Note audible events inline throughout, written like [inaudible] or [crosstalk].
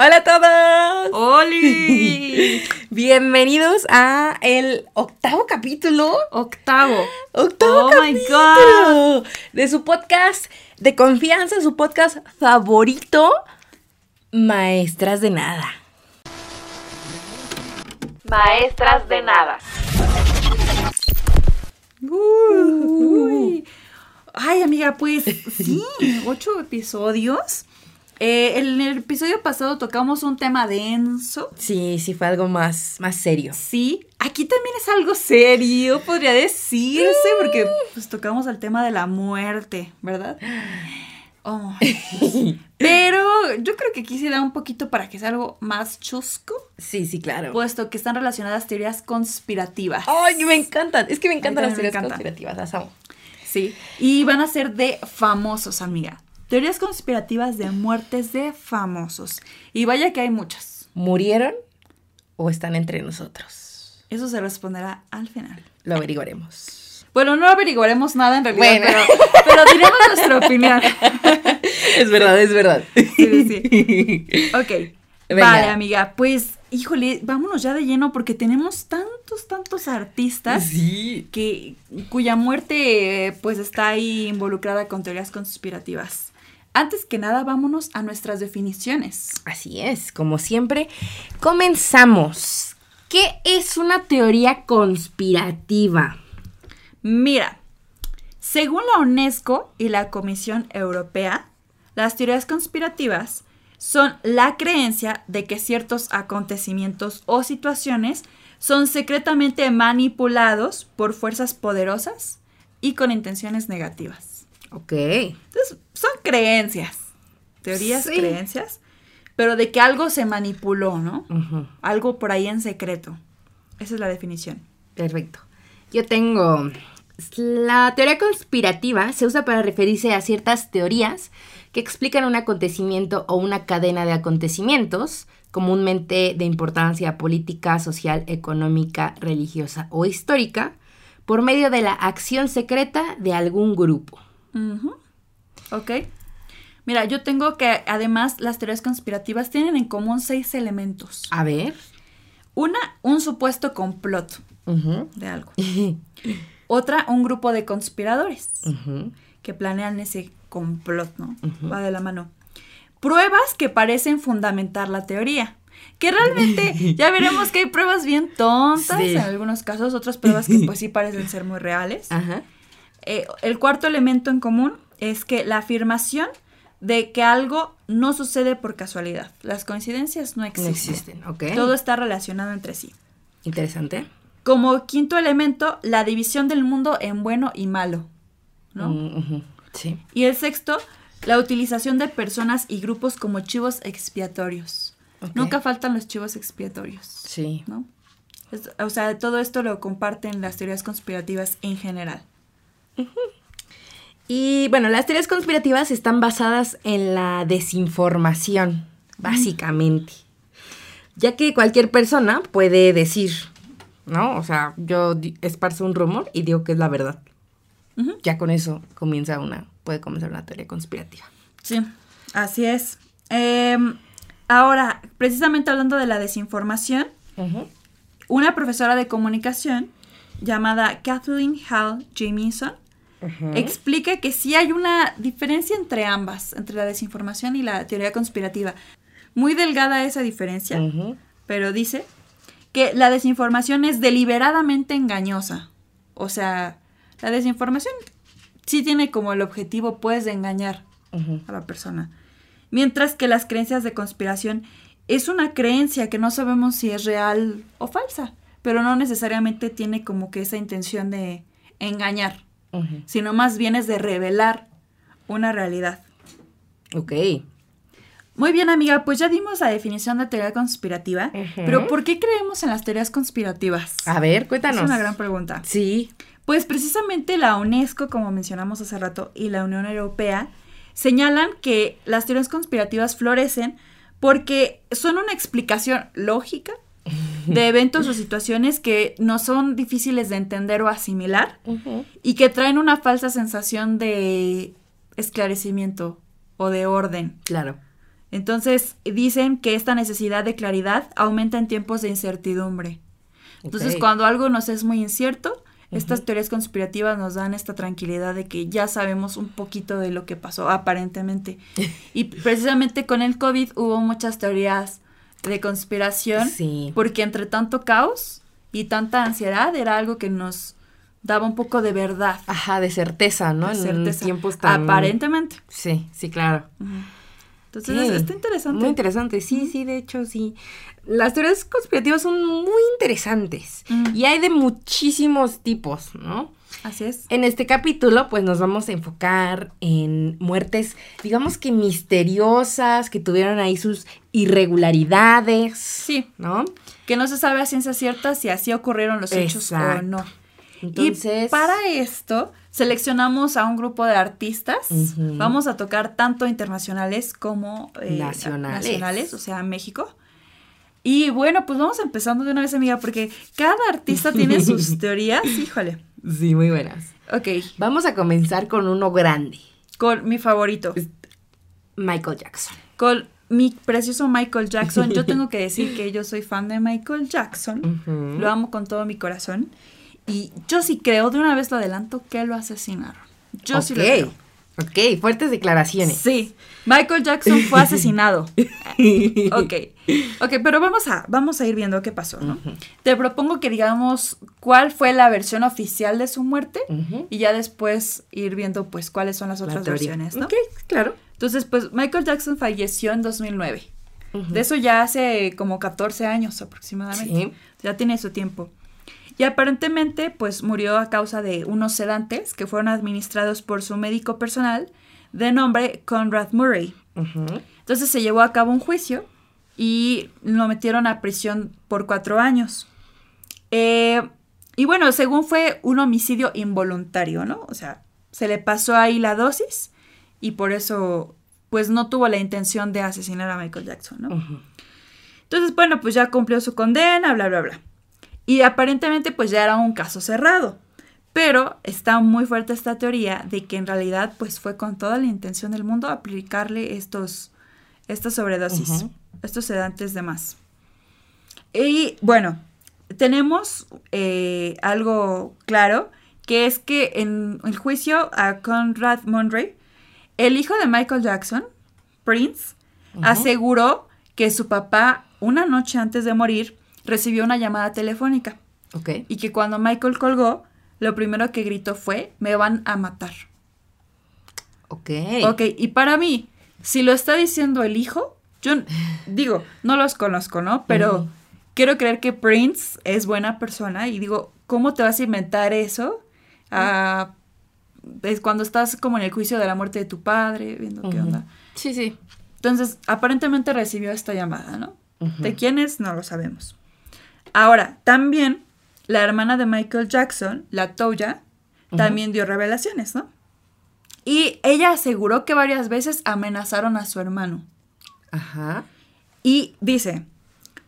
Hola a todos. ¡Oli! [laughs] Bienvenidos a el octavo capítulo. Octavo. Octavo Oh my capítulo de su podcast de confianza, su podcast favorito, Maestras de Nada. Maestras de nada. Uy. Ay, amiga, pues sí, ocho episodios. Eh, en el episodio pasado tocamos un tema denso. Sí, sí fue algo más, más serio. Sí, aquí también es algo serio, podría decirse, porque pues tocamos el tema de la muerte, ¿verdad? Oh. [laughs] Pero yo creo que aquí se da un poquito para que sea algo más chusco, Sí, sí, claro. puesto que están relacionadas teorías conspirativas. Ay, me encantan. Es que me encantan las teorías conspirativas, las amo. Sí, y van a ser de famosos, amiga. Teorías conspirativas de muertes de famosos. Y vaya que hay muchas. ¿Murieron o están entre nosotros? Eso se responderá al final. Lo averiguaremos. Bueno, no averiguaremos nada en realidad, Bueno. pero, pero diremos nuestra opinión. [laughs] Es verdad, es verdad. Sí, sí. Ok. Venga. Vale, amiga. Pues, híjole, vámonos ya de lleno porque tenemos tantos, tantos artistas Sí. que, cuya muerte pues está ahí involucrada con teorías conspirativas. Antes que nada, vámonos a nuestras definiciones. Así es, como siempre, comenzamos. ¿Qué es una teoría conspirativa? Mira, según la UNESCO y la Comisión Europea, las teorías conspirativas son la creencia de que ciertos acontecimientos o situaciones son secretamente manipulados por fuerzas poderosas y con intenciones negativas. Ok. Entonces, son creencias, teorías, Sí. creencias, pero de que algo se manipuló, ¿no? Algo por ahí en secreto. Esa es la definición. Perfecto. Yo tengo... La teoría conspirativa se usa para referirse a ciertas teorías que explican un acontecimiento o una cadena de acontecimientos, comúnmente de importancia política, social, económica, religiosa o histórica, por medio de la acción secreta de algún grupo. Ujú. Ok. Mira, yo tengo que además las teorías conspirativas tienen en común seis elementos. A ver. Una, un supuesto complot de algo. [laughs] Otra, un grupo de conspiradores que planean ese complot, ¿no? Va de la mano. Pruebas que parecen fundamentar la teoría. Que realmente [laughs] ya veremos que hay pruebas bien tontas Sí. en algunos casos, otras pruebas que pues sí [laughs] parecen ser muy reales. Ajá. Eh, el cuarto elemento en común es que la afirmación de que algo no sucede por casualidad. Las coincidencias no No existen. existen, ok. Todo está relacionado entre sí. Interesante. Como quinto elemento, la división del mundo en bueno y malo. ¿no? Mm. Sí. Y el sexto, la utilización de personas y grupos como chivos expiatorios. Nunca faltan los chivos expiatorios. Sí. ¿no? Es- o sea, todo esto lo comparten las teorías conspirativas en general. Y bueno, las teorías conspirativas están basadas en la desinformación, básicamente. Ya que cualquier persona puede decir, ¿no? O sea, yo esparzo un rumor y digo que es la verdad. Ya con eso comienza una, puede comenzar una teoría conspirativa. Sí, así es. Em, ahora, precisamente hablando de la desinformación, una profesora de comunicación llamada Kathleen Hall Jamieson explica que sí hay una diferencia entre ambas, entre la desinformación y la teoría conspirativa. Muy delgada esa diferencia, pero dice que la desinformación es deliberadamente engañosa. O sea, la desinformación sí tiene como el objetivo, pues, de engañar a la persona. Mientras que las creencias de conspiración es una creencia que no sabemos si es real o falsa, pero no necesariamente tiene como que esa intención de engañar, Sino más bien es de revelar una realidad. Ok. Muy bien, amiga, pues ya dimos la definición de teoría conspirativa, pero ¿por qué creemos en las teorías conspirativas? A ver, cuéntanos. Es una gran pregunta. Sí. Pues precisamente la UNESCO, como mencionamos hace rato, y la Unión Europea señalan que las teorías conspirativas florecen porque son una explicación lógica de eventos o situaciones que no son difíciles de entender o asimilar y que traen una falsa sensación de esclarecimiento o de orden. Claro. Entonces dicen que esta necesidad de claridad aumenta en tiempos de incertidumbre. Entonces cuando algo nos es muy incierto, estas teorías conspirativas nos dan esta tranquilidad de que ya sabemos un poquito de lo que pasó aparentemente. [laughs] Y precisamente con el COVID hubo muchas teorías de conspiración Sí. porque entre tanto caos y tanta ansiedad era algo que nos daba un poco de verdad. Ajá, de certeza, ¿no? de En certeza. tiempos tan... Aparentemente. Sí, sí, claro. Entonces Sí, está interesante. Muy interesante, sí, sí, de hecho, sí. Las teorías conspirativas son muy interesantes Mm. y hay de muchísimos tipos, ¿no? Así es. En este capítulo, pues nos vamos a enfocar en muertes, digamos que misteriosas, que tuvieron ahí sus irregularidades, Sí, ¿no? que no se sabe a ciencia cierta si así ocurrieron los hechos o no. Entonces, y para esto seleccionamos a un grupo de artistas. Vamos a tocar tanto internacionales como eh, Nacionales. nacionales, o sea, México. Y bueno, pues vamos empezando de una vez, amiga, porque cada artista tiene [laughs] sus teorías. Híjole. Sí, muy buenas. Ok, Vamos a comenzar con uno grande, con mi favorito. Michael Jackson. Con mi precioso Michael Jackson. Yo tengo que decir que [laughs] yo soy fan de Michael Jackson. Lo amo con todo mi corazón. Y yo sí creo, de una vez lo adelanto, que lo asesinaron. Yo sí lo creo. Ok, fuertes declaraciones. Sí, Michael Jackson fue asesinado. [laughs] ok, ok, pero vamos a, vamos a ir viendo qué pasó, ¿no? Te propongo que digamos cuál fue la versión oficial de su muerte y ya después ir viendo pues cuáles son las La otras versiones, ¿no? Ok, claro. Entonces, pues Michael Jackson falleció en 2009. Ujú. De eso ya hace como 14 años aproximadamente. Sí. Ya tiene su tiempo. Y aparentemente, pues murió a causa de unos sedantes que fueron administrados por su médico personal de nombre Conrad Murray. Entonces se llevó a cabo un juicio y lo metieron a prisión por cuatro años. Eh, y bueno, según fue un homicidio involuntario, ¿no? O sea, se le pasó ahí la dosis y por eso, pues no tuvo la intención de asesinar a Michael Jackson, ¿no? Entonces, bueno, pues ya cumplió su condena, bla, bla, bla. Y aparentemente, pues ya era un caso cerrado. Pero está muy fuerte esta teoría de que en realidad, pues fue con toda la intención del mundo aplicarle estos, estas sobredosis, estos sedantes de más. Y bueno, tenemos eh, algo claro, que es que en el juicio a Conrad Murray, el hijo de Michael Jackson, Prince, aseguró que su papá, una noche antes de morir, recibió una llamada telefónica Ok. y que cuando Michael colgó, lo primero que gritó fue, me van a matar. Ok. Ok, y para mí, si lo está diciendo el hijo, yo [laughs] digo, no los conozco, ¿no? Pero quiero creer que Prince es buena persona y digo, ¿cómo te vas a inventar eso? Ah, es cuando estás como en el juicio de la muerte de tu padre, viendo qué onda. Sí, sí. Entonces, aparentemente recibió esta llamada, ¿no? ¿De quién es? No lo sabemos. Ahora, también la hermana de Michael Jackson, la Toya, también dio revelaciones, ¿no? Y ella aseguró que varias veces amenazaron a su hermano. Ajá. Y dice,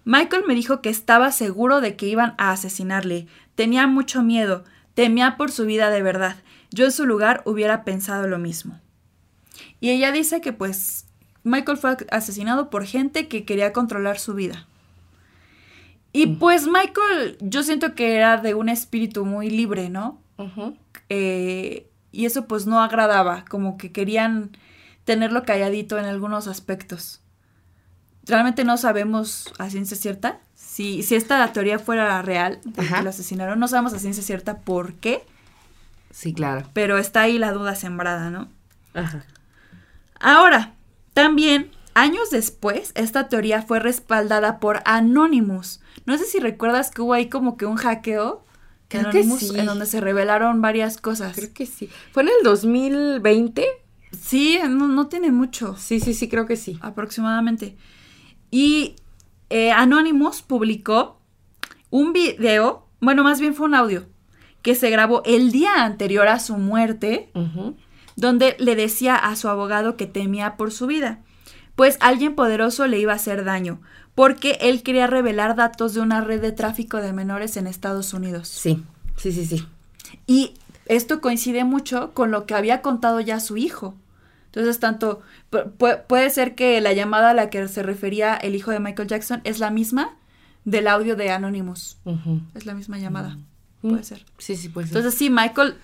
Michael me dijo que estaba seguro de que iban a asesinarle. Tenía mucho miedo, temía por su vida de verdad. Yo en su lugar hubiera pensado lo mismo. Y ella dice que pues Michael fue asesinado por gente que quería controlar su vida. Y pues Michael, yo siento que era de un espíritu muy libre, ¿no? Eh, y eso pues no agradaba, como que querían tenerlo calladito en algunos aspectos. Realmente no sabemos a ciencia cierta si, si esta teoría fuera real, de que lo asesinaron, no sabemos a ciencia cierta por qué, Sí, claro. pero está ahí la duda sembrada, ¿no? Ajá. Ahora, también, años después, esta teoría fue respaldada por Anonymous. No sé si recuerdas que hubo ahí como que un hackeo Creo que Anonymous sí. en donde se revelaron varias cosas. Creo que sí. ¿Fue en el 2020? Sí, no, no tiene mucho. Sí, sí, sí, creo que sí. aproximadamente. Y eh, Anonymous publicó un video, bueno, más bien fue un audio, que se grabó el día anterior a su muerte, donde le decía a su abogado que temía por su vida, pues alguien poderoso le iba a hacer daño, porque él quería revelar datos de una red de tráfico de menores en Estados Unidos. Sí, sí, sí, sí. Y esto coincide mucho con lo que había contado ya su hijo, Entonces, tanto pu- pu- puede ser que la llamada a la que se refería el hijo de Michael Jackson es la misma del audio de Anonymous. Es la misma llamada. Mm. Puede ser. Sí, sí, pues. sí. Entonces, sí, Michael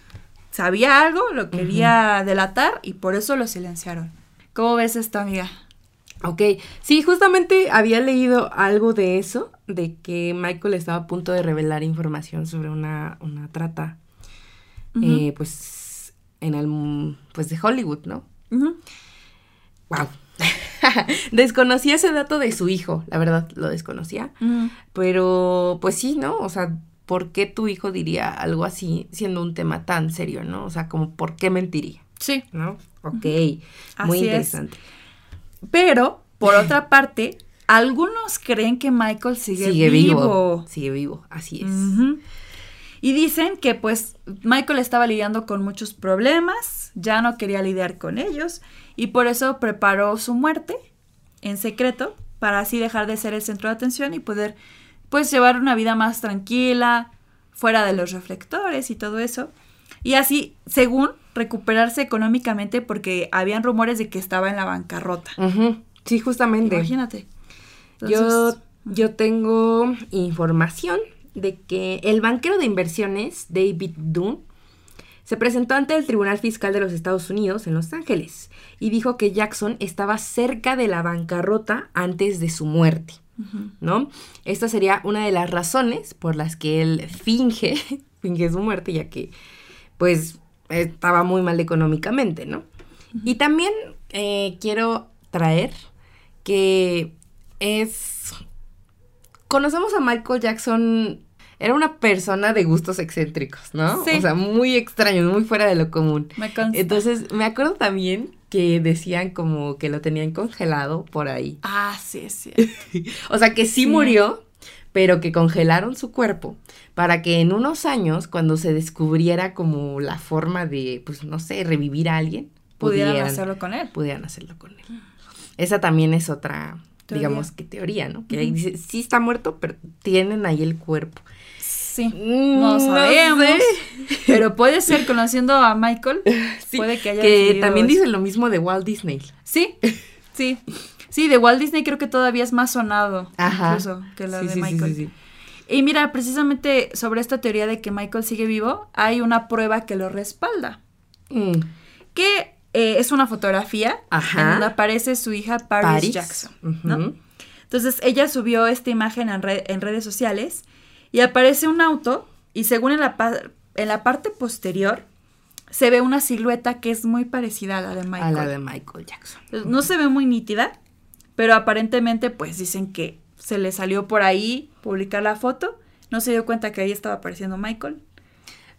sabía algo, lo quería delatar y por eso lo silenciaron. ¿Cómo ves esto, amiga? Ok, sí, justamente había leído algo de eso, de que Michael estaba a punto de revelar información sobre una, una trata, eh, pues, en el, pues, de Hollywood, ¿no? Wow. [laughs] desconocía ese dato de su hijo, la verdad, lo desconocía. Pero, pues sí, ¿no? O sea, ¿por qué tu hijo diría algo así siendo un tema tan serio, ¿no? O sea, como, ¿por qué mentiría? Sí. ¿No? Ok, Así muy es. Pero, por [laughs] otra parte, algunos creen que Michael sigue, Sigue vivo. vivo. Sigue vivo, así es. Y dicen que pues Michael estaba lidiando con muchos problemas, ya no quería lidiar con ellos y por eso preparó su muerte en secreto para así dejar de ser el centro de atención y poder pues llevar una vida más tranquila, fuera de los reflectores y todo eso. Y así, según recuperarse económicamente porque habían rumores de que estaba en la bancarrota. Sí, justamente. Imagínate. Yo, Entonces, yo tengo información de que el banquero de inversiones, David Dunn, se presentó ante el Tribunal Fiscal de los Estados Unidos en Los Ángeles y dijo que Jackson estaba cerca de la bancarrota antes de su muerte. ¿no? Esta sería una de las razones por las que él finge, [laughs] finge su muerte, ya que, pues, estaba muy mal económicamente, ¿no? Y también eh, quiero traer que es... Conocemos a Michael Jackson, era una persona de gustos excéntricos, ¿no? Sí. O sea, muy extraño, muy fuera de lo común. Me consta. Entonces, me acuerdo también que decían como que lo tenían congelado por ahí. Ah, sí, cierto. [laughs] O sea, que sí, Sí. murió, pero que congelaron su cuerpo para que en unos años, cuando se descubriera como la forma de, pues no sé, revivir a alguien, Pudieran hacerlo con él. pudieran hacerlo con él. Esa también es otra, Teoría. digamos que teoría, ¿no? Que ahí Ujú. dice, sí está muerto, pero tienen ahí el cuerpo. Sí. Mm, No sabemos. sé. [laughs] Pero puede ser, conociendo a Michael, Sí, puede que haya que también eso. dice lo mismo de Walt Disney. Sí, sí. Sí, de Walt Disney creo que todavía es más sonado Ajá. incluso que la Sí, de sí, Michael. sí, sí. Y mira, precisamente sobre esta teoría de que Michael sigue vivo, hay una prueba que lo respalda. Mm, Que eh, es una fotografía Ajá. en donde aparece su hija Paris, Paris. Jackson. Entonces ella subió esta imagen en, red- en redes sociales y aparece un auto y según en la, en la parte posterior se ve una silueta que es muy parecida a la de Michael. A la de Michael Jackson. No se ve muy nítida, pero aparentemente pues dicen que se le salió por ahí publicar la foto, no se dio cuenta que ahí estaba apareciendo Michael.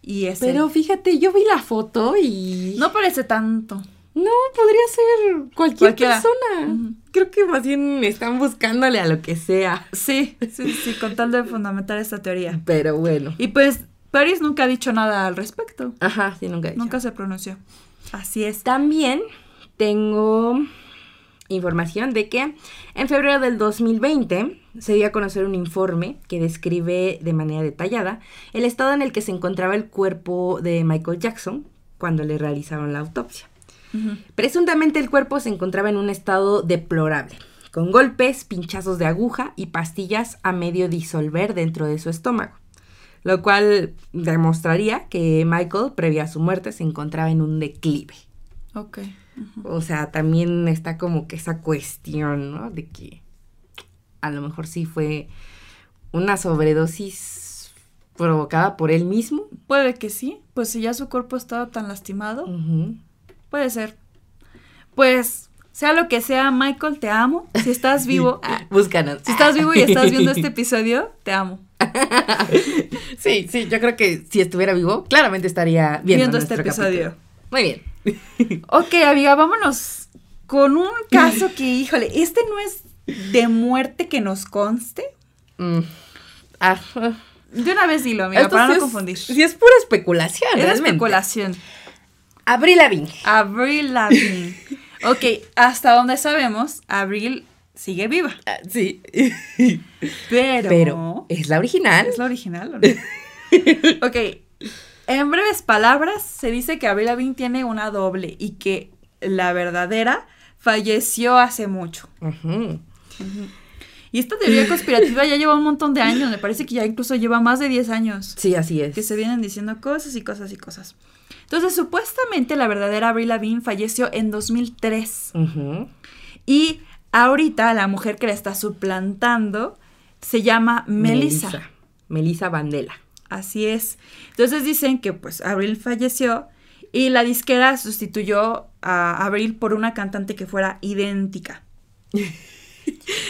Y ese Pero fíjate, yo vi la foto y... no parece tanto. No, podría ser cualquier Cualquiera. persona. Creo que más bien están buscándole a lo que sea. Sí, sí, sí, con tal de fundamentar esta teoría. Pero bueno. Y pues Paris nunca ha dicho nada al respecto. Ajá, sí, nunca he dicho. Nunca se pronunció. Así es. También tengo información de que en febrero del 2020 se dio a conocer un informe que describe de manera detallada el estado en el que se encontraba el cuerpo de Michael Jackson cuando le realizaron la autopsia. Presuntamente el cuerpo se encontraba en un estado deplorable, con golpes, pinchazos de aguja y pastillas a medio disolver dentro de su estómago, lo cual demostraría que Michael, previa a su muerte, se encontraba en un declive. O sea, también está como que esa cuestión, ¿no? De que a lo mejor sí fue una sobredosis provocada por él mismo. Puede que sí, pues si ya su cuerpo estaba tan lastimado, puede ser. Pues, sea lo que sea, Michael, te amo. Si estás [laughs] vivo, ah, Búscanos. si estás vivo y estás viendo este [laughs] episodio, te amo. Sí, sí, yo creo que si estuviera vivo, claramente estaría viendo, Viendo este episodio. capítulo. Muy bien. [laughs] Ok, amiga, vámonos con un caso que, híjole, este no es de muerte que nos conste. Mm. Ah, De una vez dilo, amiga, esto para sí no es- confundir. Sí, es pura especulación. Es realmente. especulación. Avril Lavigne. Avril Lavigne. [laughs] ok, hasta donde sabemos, Avril sigue viva. Ah, sí. Pero. Pero, ¿es la original? ¿Es la original o no? [laughs] ok. En breves palabras, se dice que Avril Lavigne tiene una doble y que la verdadera, falleció hace mucho. Y esta teoría conspirativa ya lleva un montón de años, me parece que ya incluso lleva más de 10 años. Sí, así es. Que se vienen diciendo cosas y cosas y cosas. Entonces, supuestamente la verdadera Avril Lavigne falleció en 2003. Ujú. Y ahorita la mujer que la está suplantando se llama Melissa. Melissa. Melissa Vandela. Así es. Entonces dicen que pues Avril falleció y la disquera sustituyó a Avril por una cantante que fuera idéntica.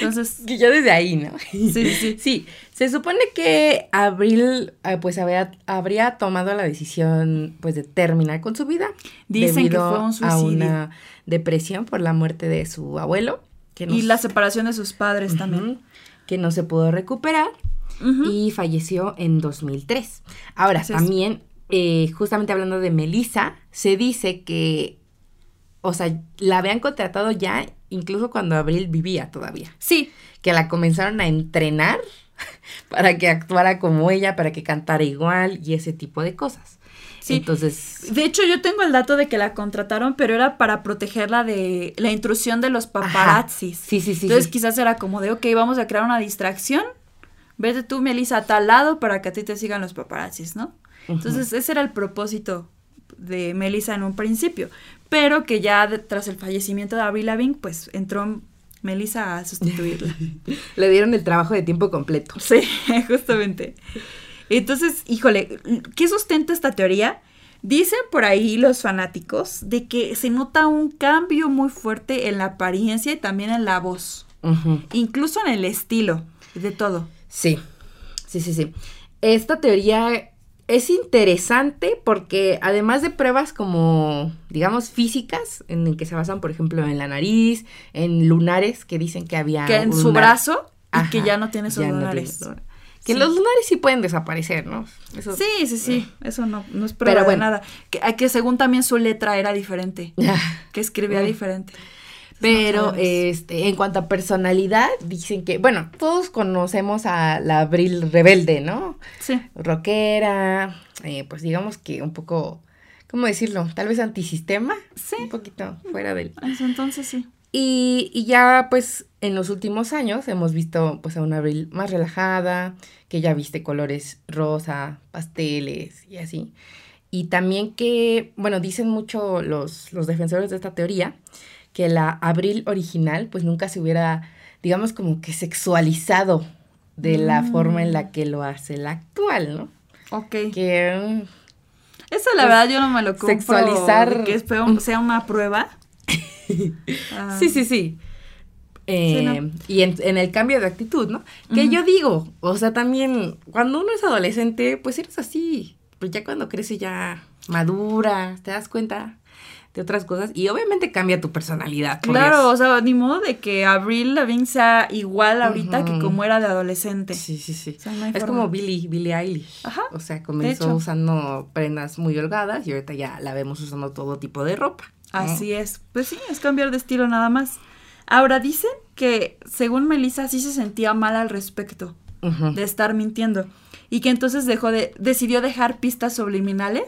Entonces, [laughs] Que ya desde ahí, ¿no? Sí, sí, sí. Sí, se supone que Abril eh, pues había- habría tomado la decisión pues de terminar con su vida. Dicen que fue un a suicidio. una depresión por la muerte de su abuelo. Que y la separación de sus padres también. Que no se pudo recuperar Y falleció en 2003. Ahora, también, eh, justamente hablando de Melissa, se dice que, o sea, la habían contratado ya incluso cuando Abril vivía todavía. Sí, Que la comenzaron a entrenar [laughs] para que actuara como ella, para que cantara igual y ese tipo de cosas. Sí. Entonces, De hecho, yo tengo el dato de que la contrataron, pero era para protegerla de la intrusión de los paparazzis. sí, sí, sí, Entonces, sí. quizás era como de, ok, vamos a crear una distracción. Vete tú, Melissa, a tal lado para que a ti te sigan los paparazzis, ¿no? Entonces, ese era el propósito de Melissa en un principio. Pero que ya de- tras el fallecimiento de Avril Lavigne, pues entró Melissa a sustituirla. [laughs] le dieron el trabajo de tiempo completo. Sí, [laughs] justamente. Entonces, híjole, ¿qué sustenta esta teoría? Dicen por ahí los fanáticos de que se nota un cambio muy fuerte en la apariencia y también en la voz, incluso en el estilo, de todo. Sí, sí, sí, sí. Esta teoría es interesante porque además de pruebas como, digamos, físicas, en el que se basan, por ejemplo, en la nariz, en lunares que dicen que había... que en su brazo y Ajá, que ya no tiene esos no lunares. tiene lunar. Que Sí. los lunares sí pueden desaparecer, ¿no? Eso- Sí, sí, sí, eso no, no es prueba Pero de nada. Que, que según también su letra era diferente, [laughs] que escribía diferente. Pero este, en cuanto a personalidad, dicen que, bueno, todos conocemos a la Abril rebelde, ¿no? Sí. rockera, eh, pues digamos que un poco, ¿cómo decirlo? Tal vez antisistema, Sí. un poquito fuera del... Eso entonces sí. Y, y ya pues en los últimos años hemos visto pues a una Abril más relajada, que ya viste colores rosa, pasteles y así. Y también que, bueno, dicen mucho los, los defensores de esta teoría, que la Abril original pues nunca se hubiera, digamos como que sexualizado de la forma en la que lo hace la actual, ¿no? Ok. Que mm, Eso la Pues, verdad yo no me lo compro. sexualizar- Que sea una prueba. [laughs] Ah, Sí, sí, sí. Eh, Sí, ¿no? Y en, en el cambio de actitud, ¿no? Que yo digo, o sea, también cuando uno es adolescente, pues eres así. Pues ya cuando crece ya madura, te das cuenta de otras cosas y obviamente cambia tu personalidad. Claro, o sea, ni modo de que Avril Lavigne sea igual ahorita que como era de adolescente. Sí, sí, sí. O sea, no hay es forma. como Billie, Billie Eilish. Ajá, O sea, comenzó usando prendas muy holgadas y ahorita ya la vemos usando todo tipo de ropa. ¿no? Así es. Pues sí, es cambiar de estilo nada más. Ahora dicen que según Melissa sí se sentía mal al respecto de estar mintiendo y que entonces dejó de decidió dejar pistas subliminales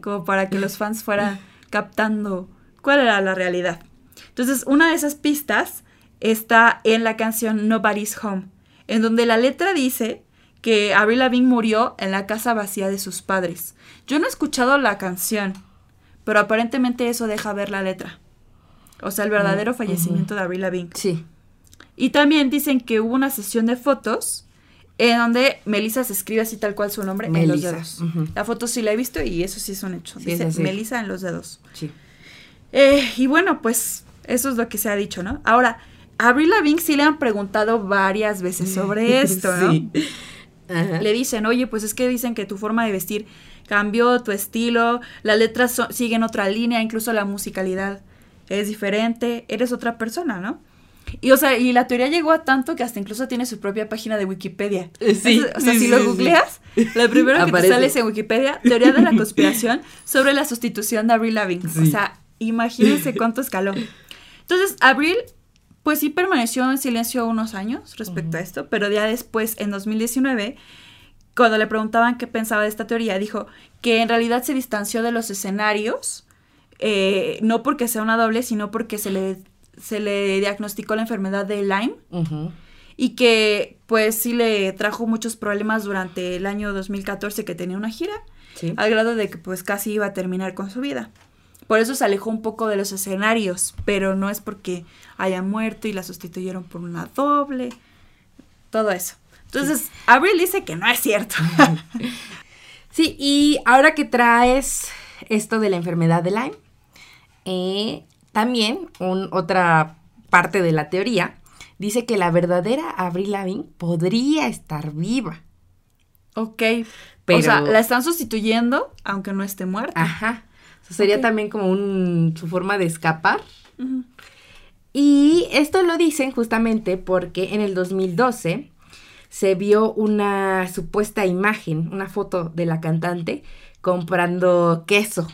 como para que los fans fueran captando cuál era la realidad. Entonces, una de esas pistas está en la canción Nobody's Home, en donde la letra dice que Avril Lavigne murió en la casa vacía de sus padres. Yo no he escuchado la canción, pero aparentemente eso deja ver la letra. O sea, el verdadero Mm, fallecimiento de Avril Lavigne. Sí. Y también dicen que hubo una sesión de fotos en donde Melissa se escribe así tal cual su nombre en los dedos. La foto sí la he visto y eso sí es un hecho. Sí, Dice. Melissa en los dedos. Sí. Eh, y bueno, pues eso es lo que se ha dicho, ¿no? Ahora, a Avril Lavigne sí le han preguntado varias veces sobre [laughs] esto, ¿no? Sí. Ajá. Le dicen, oye, pues es que dicen que tu forma de vestir cambió, tu estilo, las letras so- siguen otra línea, incluso la musicalidad es diferente, eres otra persona, ¿no? Y o sea, y la teoría llegó a tanto que hasta incluso tiene su propia página de Wikipedia. Eh, sí, o sea, sí, si sí, lo googleas, [laughs] lo primero que te sale es en Wikipedia, teoría de la conspiración sobre la sustitución de Avril Lavigne. O sea, imagínense cuánto escaló. Entonces, Avril, pues sí permaneció en silencio unos años respecto a esto, pero ya después, en 2019, cuando le preguntaban qué pensaba de esta teoría, dijo que en realidad se distanció de los escenarios eh, no porque sea una doble, sino porque se le, se le diagnosticó la enfermedad de Lyme y que pues sí le trajo muchos problemas durante el año 2014 que tenía una gira, Sí. al grado de que pues casi iba a terminar con su vida. Por eso se alejó un poco de los escenarios, pero no es porque haya muerto y la sustituyeron por una doble, todo eso. Entonces, Abril dice que no es cierto. [laughs] Sí, y ahora que traes esto de la enfermedad de Lyme, eh, también un- otra parte de la teoría dice que la verdadera Avril Lavigne podría estar viva. ok. Pero- O sea, la están sustituyendo aunque no esté muerta. Ajá. O sea, sería también como un, su forma de escapar. Y esto lo dicen justamente porque en el 2012 se vio una supuesta imagen, una foto de la cantante comprando queso.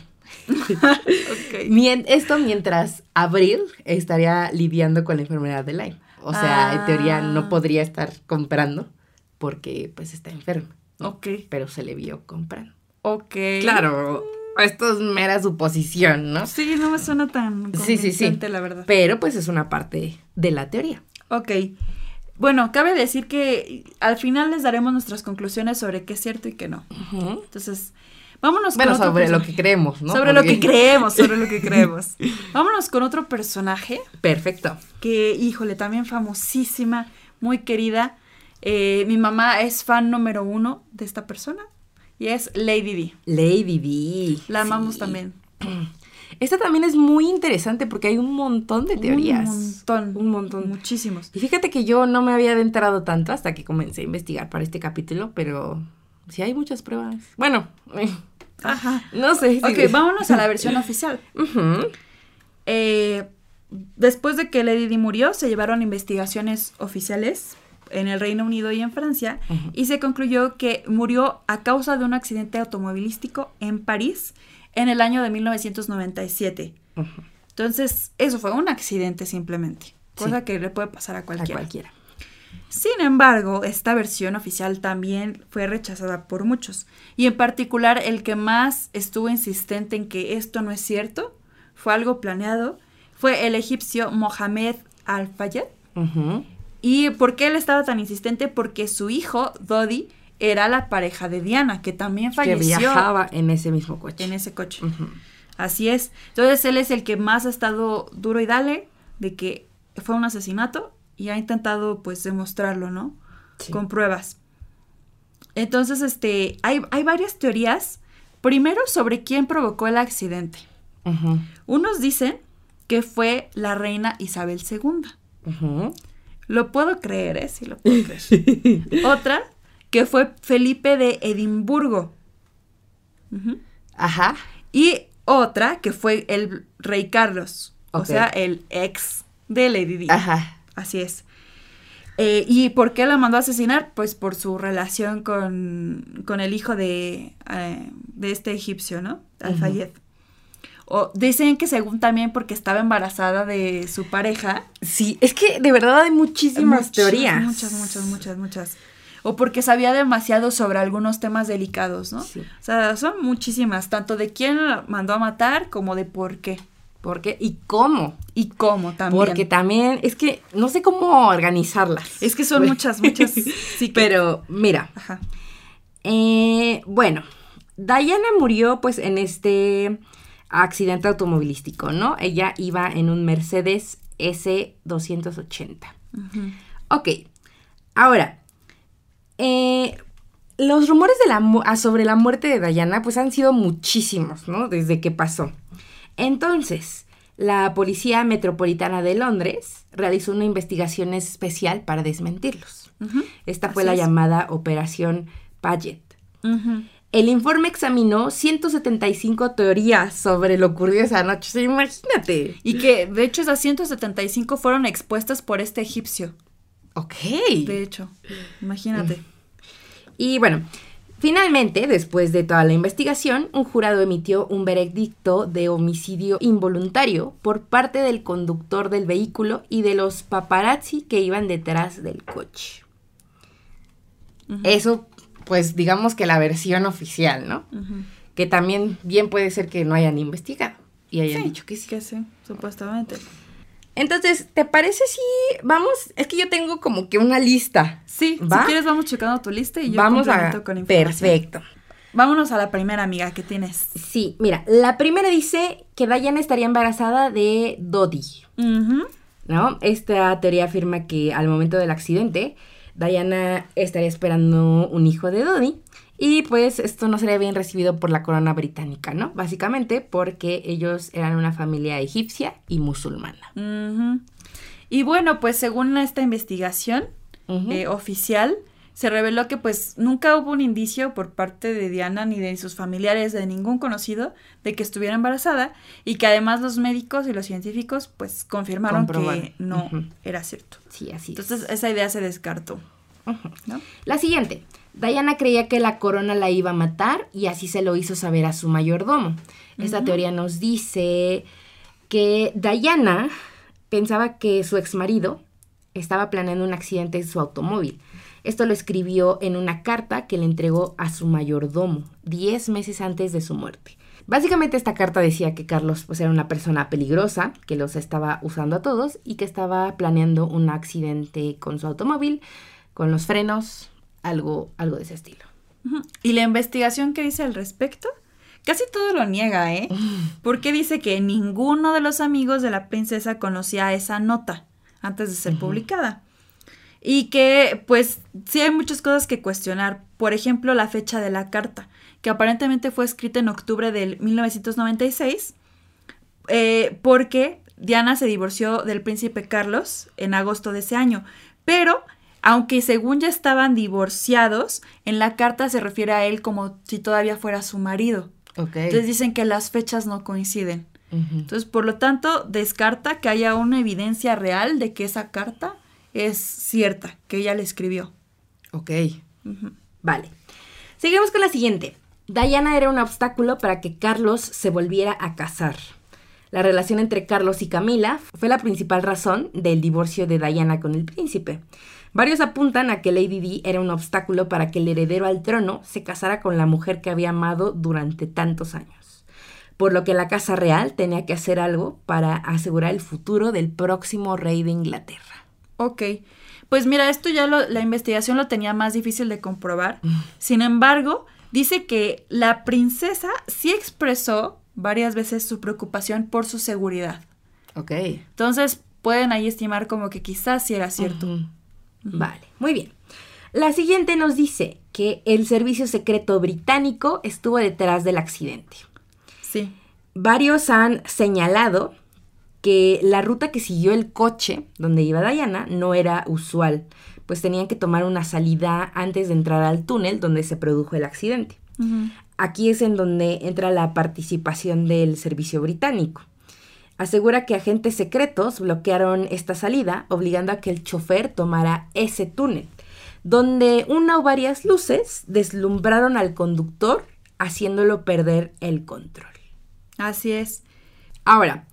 [laughs] Ok. Mien- esto mientras Abril estaría lidiando con la enfermedad de Lyme. O sea, en teoría Ah. no podría estar comprando porque pues está enferma. ¿no? Ok. Pero se le vio comprando. Ok. Claro, esto es mera suposición, ¿no? Sí, no me suena tan Sí, sí, sí. la verdad. Pero pues es una parte de la teoría. Ok. Bueno, cabe decir que al final les daremos nuestras conclusiones sobre qué es cierto y qué no. Entonces, vámonos Bueno, con otro sobre lo que creemos, ¿no? Sobre lo que creemos, sobre lo que [laughs] creemos. Vámonos con otro personaje Perfecto. que, híjole, también famosísima, muy querida. Eh, mi mamá es fan número uno de esta persona y es Lady Di. Lady D. La amamos Sí. también. [clears throat] Esta también es muy interesante porque hay un montón de teorías. Un montón. Un montón. Muchísimos. Y fíjate que yo no me había adentrado tanto hasta que comencé a investigar para este capítulo, pero sí hay muchas pruebas. Bueno, [laughs] Ajá. no sé. Ok, vámonos a la versión [laughs] oficial. Eh, después de que Lady Di murió, se llevaron investigaciones oficiales en el Reino Unido y en Francia y se concluyó que murió a causa de un accidente automovilístico en París en el año de 1997. Ujú. Entonces, eso fue un accidente simplemente, cosa Sí. que le puede pasar a A cualquiera. Sin embargo, esta versión oficial también fue rechazada por muchos, y en particular el que más estuvo insistente en que esto no es cierto, fue algo planeado, fue el egipcio Mohamed Al-Fayed. ¿Y por qué él estaba tan insistente? Porque su hijo, Dodi, era la pareja de Diana, que también Que falleció viajaba en ese mismo coche. en ese coche. Así es. Entonces él es el que más ha estado duro y dale de que fue un asesinato y ha intentado pues demostrarlo, ¿no? Sí. Con pruebas. Entonces, este, hay, hay varias teorías. Primero sobre quién provocó el accidente. Unos dicen que fue la reina Isabel II. Lo puedo creer, ¿eh? Sí, lo puedo creer. [laughs] Otra, que fue Felipe de Edimburgo. Ujú. Ajá. Y otra que fue el rey Carlos, o sea, el ex de Lady Di. Ajá. Así es. Eh, ¿Y por qué la mandó a asesinar? Pues por su relación con, con el hijo de, eh, de este egipcio, ¿no? Al-Fayed. O dicen que según también porque estaba embarazada de su pareja. Sí, es que de verdad hay muchísimas Muchas, teorías. Muchas, muchas, muchas, muchas. O porque sabía demasiado sobre algunos temas delicados, ¿no? Sí. O sea, son muchísimas, tanto de quién la mandó a matar como de por qué. ¿Por qué? ¿Y cómo? Y cómo también. Porque también, es que no sé cómo organizarlas. Es que son muchas, muchas. [laughs] Sí, que- Pero mira, Ajá. eh, bueno, Diana murió pues en este accidente automovilístico, ¿no? Ella iba en un Mercedes S280. Ujú. Ok, ahora, eh, los rumores de la ah, sobre la muerte de Diana pues han sido muchísimos, ¿no? Desde que pasó. Entonces, la Policía Metropolitana de Londres realizó una investigación especial para desmentirlos. Esta fue la es. llamada Operación Paget. El informe examinó 175 teorías sobre lo ocurrido esa noche. Imagínate. Y que, de hecho, esas 175 fueron expuestas por este egipcio. Ok. De hecho, imagínate. Y bueno, finalmente, después de toda la investigación, un jurado emitió un veredicto de homicidio involuntario por parte del conductor del vehículo y de los paparazzi que iban detrás del coche. Eso, pues digamos que la versión oficial, ¿no? Que también bien puede ser que no hayan investigado. y hayan Sí, dicho que sí. Que sí, supuestamente. Entonces, ¿te parece si vamos? Es que yo tengo como que una lista. Sí, ¿Va? si quieres vamos checando tu lista y yo vamos a... con información. Perfecto. Vámonos a la primera amiga que tienes. Sí, mira, la primera dice que Diana estaría embarazada de Dodi. ¿no? Esta teoría afirma que al momento del accidente, Diana estaría esperando un hijo de Dodi. Y pues esto no sería bien recibido por la corona británica, ¿no? Básicamente porque ellos eran una familia egipcia y musulmana. Ujú. Y bueno, pues según esta investigación eh, oficial, se reveló que pues nunca hubo un indicio por parte de Diana ni de sus familiares, de ningún conocido, de que estuviera embarazada y que además los médicos y los científicos pues confirmaron que no era cierto. Sí, así es. Entonces esa idea se descartó. La siguiente. Diana creía que la corona la iba a matar y así se lo hizo saber a su mayordomo. Esta teoría nos dice que Diana pensaba que su exmarido estaba planeando un accidente en su automóvil. Esto lo escribió en una carta que le entregó a su mayordomo 10 meses antes de su muerte. Básicamente esta carta decía que Carlos pues, era una persona peligrosa, que los estaba usando a todos y que estaba planeando un accidente con su automóvil, con los frenos, algo, algo de ese estilo. Y la investigación que dice al respecto, casi todo lo niega, ¿eh? [laughs] Porque dice que ninguno de los amigos de la princesa conocía esa nota antes de ser publicada. Y que, pues, sí hay muchas cosas que cuestionar. Por ejemplo, la fecha de la carta, que aparentemente fue escrita en octubre del 1996, eh, porque Diana se divorció del príncipe Carlos en agosto de ese año. Pero, aunque según ya estaban divorciados, en la carta se refiere a él como si todavía fuera su marido. Ok. Entonces dicen que las fechas no coinciden. Entonces, por lo tanto, descarta que haya una evidencia real de que esa carta es cierta, que ella le escribió. Ok. Vale. Seguimos con la siguiente. Diana era un obstáculo para que Carlos se volviera a casar. La relación entre Carlos y Camila fue la principal razón del divorcio de Diana con el príncipe. Varios apuntan a que Lady Di era un obstáculo para que el heredero al trono se casara con la mujer que había amado durante tantos años. Por lo que la Casa Real tenía que hacer algo para asegurar el futuro del próximo rey de Inglaterra. Ok. Pues mira, esto ya lo- la investigación lo tenía más difícil de comprobar. Sin embargo, dice que la princesa sí expresó varias veces su preocupación por su seguridad. Ok. Entonces, pueden ahí estimar como que quizás sí era cierto. Ujú. Vale, muy bien. La siguiente nos dice que el servicio secreto británico estuvo detrás del accidente. Sí. Varios han señalado que la ruta que siguió el coche donde iba Diana no era usual, pues tenían que tomar una salida antes de entrar al túnel donde se produjo el accidente. Aquí es en donde entra la participación del servicio británico. Asegura que agentes secretos bloquearon esta salida, obligando a que el chofer tomara ese túnel, donde una o varias luces deslumbraron al conductor, haciéndolo perder el control. Así es. Ahora,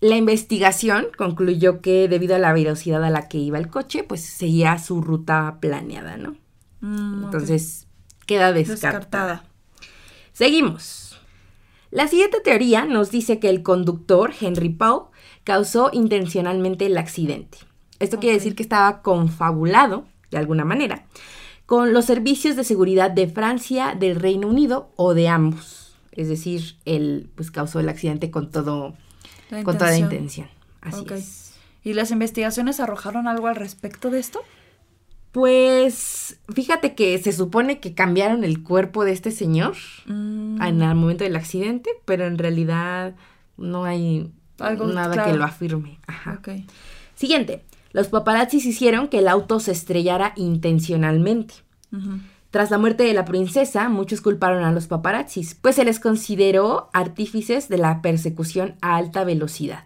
la investigación concluyó que debido a la velocidad a la que iba el coche, pues seguía su ruta planeada, ¿no? Mm. Entonces, queda descartada. descartada. Seguimos. La siguiente teoría nos dice que el conductor, Henry Paul, causó intencionalmente el accidente. Esto quiere decir que estaba confabulado, de alguna manera, con los servicios de seguridad de Francia, del Reino Unido o de ambos. Es decir, él pues causó el accidente con todo, con toda intención. Así es. ¿Y las investigaciones arrojaron algo al respecto de esto? Pues fíjate que se supone que cambiaron el cuerpo de este señor Mm, en el momento del accidente, pero en realidad no hay Algo nada claro. que lo afirme. Ajá. Siguiente. Los paparazzis hicieron que el auto se estrellara intencionalmente. Tras la muerte de la princesa, muchos culparon a los paparazzis, pues se les consideró artífices de la persecución a alta velocidad.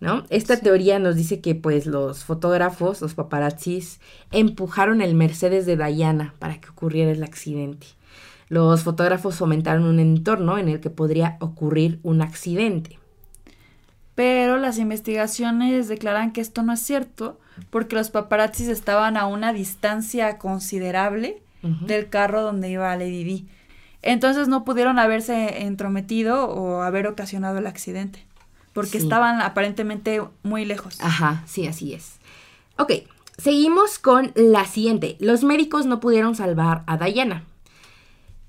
¿No? Esta teoría nos dice que pues los fotógrafos, los paparazzis, empujaron el Mercedes de Diana para que ocurriera el accidente. Los fotógrafos fomentaron un entorno en el que podría ocurrir un accidente. Pero las investigaciones declaran que esto no es cierto porque los paparazzis estaban a una distancia considerable del carro donde iba Lady Di. Entonces no pudieron haberse entrometido o haber ocasionado el accidente, porque Sí. estaban aparentemente muy lejos. Ajá, sí, así es. Ok, seguimos con la siguiente. Los médicos no pudieron salvar a Diana.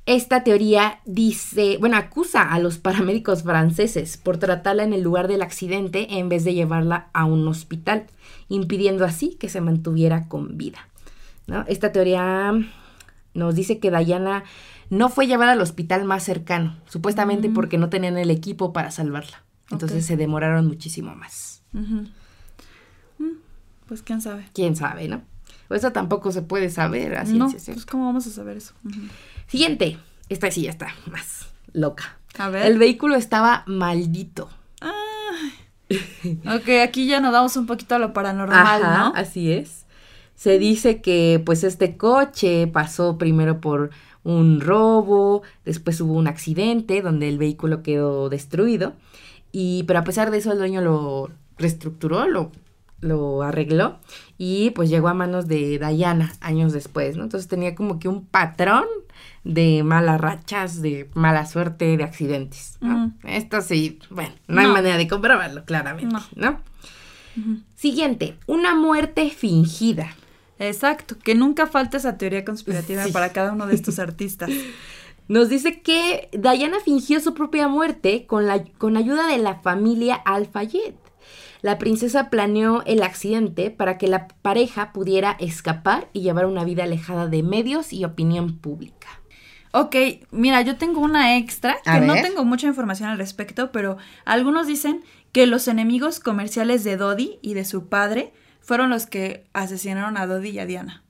Esta teoría dice, bueno, acusa a los paramédicos franceses por tratarla en el lugar del accidente en vez de llevarla a un hospital, impidiendo así que se mantuviera con vida. ¿no? Esta teoría nos dice que Diana no fue llevada al hospital más cercano, supuestamente porque no tenían el equipo para salvarla. Entonces se demoraron muchísimo más. Mm, Pues quién sabe. quién sabe, ¿no? O Eso tampoco se puede saber a No, cierta. pues cómo vamos a saber eso. Siguiente. Esta sí ya está más loca. A ver. El vehículo estaba maldito. Ok, aquí ya nos damos un poquito a lo paranormal, Ajá, ¿no? así es. Se dice que pues este coche pasó primero por un robo, después hubo un accidente donde el vehículo quedó destruido y pero a pesar de eso el dueño lo reestructuró, lo, lo arregló y pues llegó a manos de Diana años después, ¿no? Entonces tenía como que un patrón de malas rachas, de mala suerte, de accidentes. Esto sí, bueno, no, hay manera de comprobarlo, claramente, No. ¿no? Siguiente, una muerte fingida. Exacto, que nunca falta esa teoría conspirativa Sí. para cada uno de estos artistas. [laughs] Nos dice que Diana fingió su propia muerte con, la, con ayuda de la familia Al-Fayed. La princesa planeó el accidente para que la pareja pudiera escapar y llevar una vida alejada de medios y opinión pública. Ok, mira, yo tengo una extra, A que no ver. tengo mucha información al respecto, pero algunos dicen que los enemigos comerciales de Dodi y de su padre fueron los que asesinaron a Dodi y a Diana.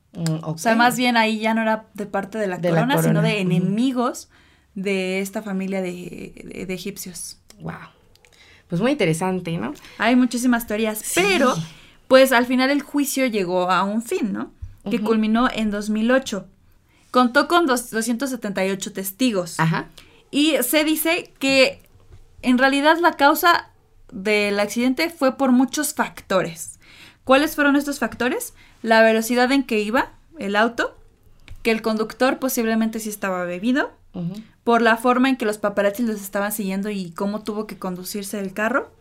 O sea, más bien ahí ya no era de parte de la, De la corona, sino de enemigos de esta familia de, de- de egipcios. Wow. Pues muy interesante, ¿no? Hay muchísimas teorías, Sí. pero pues al final el juicio llegó a un fin, ¿no? Que culminó en 2008. Contó con dos- 278 testigos. Ajá. Y se dice que en realidad la causa del accidente fue por muchos factores. ¿Cuáles fueron estos factores? La velocidad en que iba el auto, que el conductor posiblemente sí estaba bebido, por la forma en que los paparazzi los estaban siguiendo y cómo tuvo que conducirse el carro,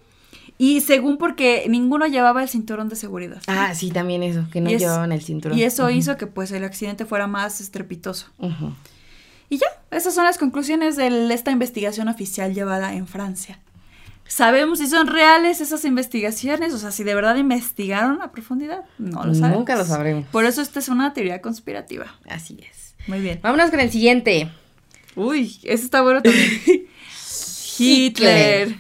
y según porque ninguno llevaba el cinturón de seguridad. Ah, sí, también eso, que no es- llevaban el cinturón. Y eso hizo que pues el accidente fuera más estrepitoso. Y ya, esas son las conclusiones de esta investigación oficial llevada en Francia. ¿Sabemos si son reales esas investigaciones? O sea, si de verdad investigaron a profundidad. No lo sabemos. Nunca lo sabremos. Por eso esta es una teoría conspirativa. Así es. Muy bien. Vámonos con el siguiente. Uy, ese está bueno también. [laughs] Hitler.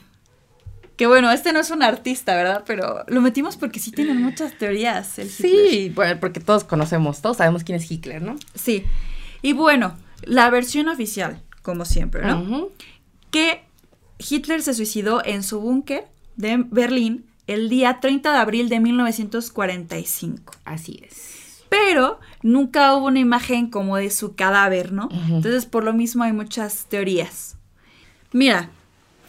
Que bueno, este no es un artista, ¿verdad? Pero lo metimos porque sí tienen muchas teorías. El Hitler. Sí, bueno, porque todos conocemos, todos sabemos quién es Hitler, ¿no? Sí. Y bueno, la versión oficial, como siempre, ¿no? Ujú. que Hitler se suicidó en su búnker de Berlín el día 30 de abril de 1945. Así es. Pero nunca hubo una imagen como de su cadáver, ¿no? Entonces, por lo mismo hay muchas teorías. Mira,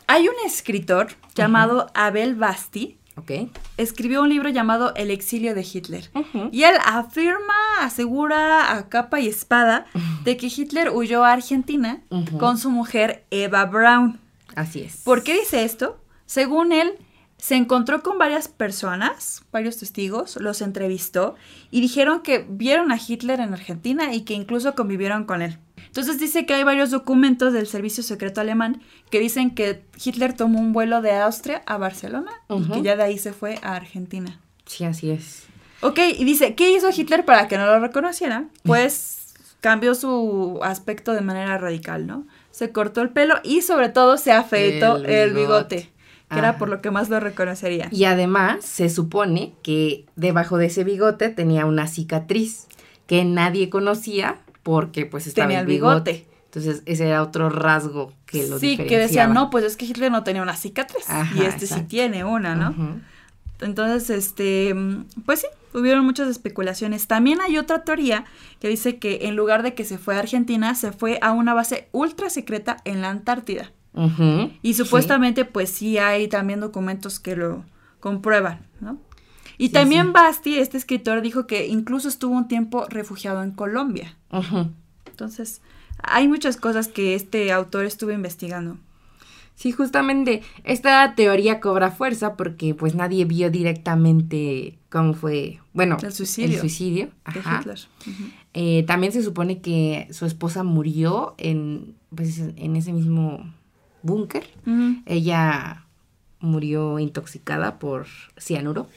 hay un escritor llamado Abel Basti, Ok. escribió un libro llamado El exilio de Hitler. Y él afirma, asegura a capa y espada de que Hitler huyó a Argentina con su mujer Eva Braun. Así es. ¿Por qué dice esto? Según él, se encontró con varias personas, varios testigos, los entrevistó y dijeron que vieron a Hitler en Argentina y que incluso convivieron con él. Entonces dice que hay varios documentos del servicio secreto alemán que dicen que Hitler tomó un vuelo de Austria a Barcelona y que ya de ahí se fue a Argentina. Sí, así es. Ok, y dice, ¿qué hizo Hitler para que no lo reconocieran? [laughs] Pues cambió su aspecto de manera radical, ¿no? Se cortó el pelo y sobre todo se afeitó El el bigote, bigote. que era por lo que más lo reconocería. Y además se supone que debajo de ese bigote tenía una cicatriz que nadie conocía porque pues estaba Tenía el bigote. bigote. Entonces ese era otro rasgo que lo sí, que decían, no, pues es que Hitler no tenía una cicatriz Ajá, y este sí tiene una, ¿no? Entonces, este, mm, pues sí, hubieron muchas especulaciones. También hay otra teoría que dice que en lugar de que se fue a Argentina, se fue a una base ultra secreta en la Antártida. Y Sí. supuestamente, pues sí hay también documentos que lo comprueban, ¿no? Y Sí, también sí. Basti, este escritor, dijo que incluso estuvo un tiempo refugiado en Colombia. Entonces, hay muchas cosas que este autor estuvo investigando. Sí, justamente esta teoría cobra fuerza porque pues nadie vio directamente cómo fue, bueno, El suicidio. El suicidio. De ajá. Hitler. Ujú. Eh, también se supone que su esposa murió en, pues, en ese mismo búnker. Ella murió intoxicada por cianuro.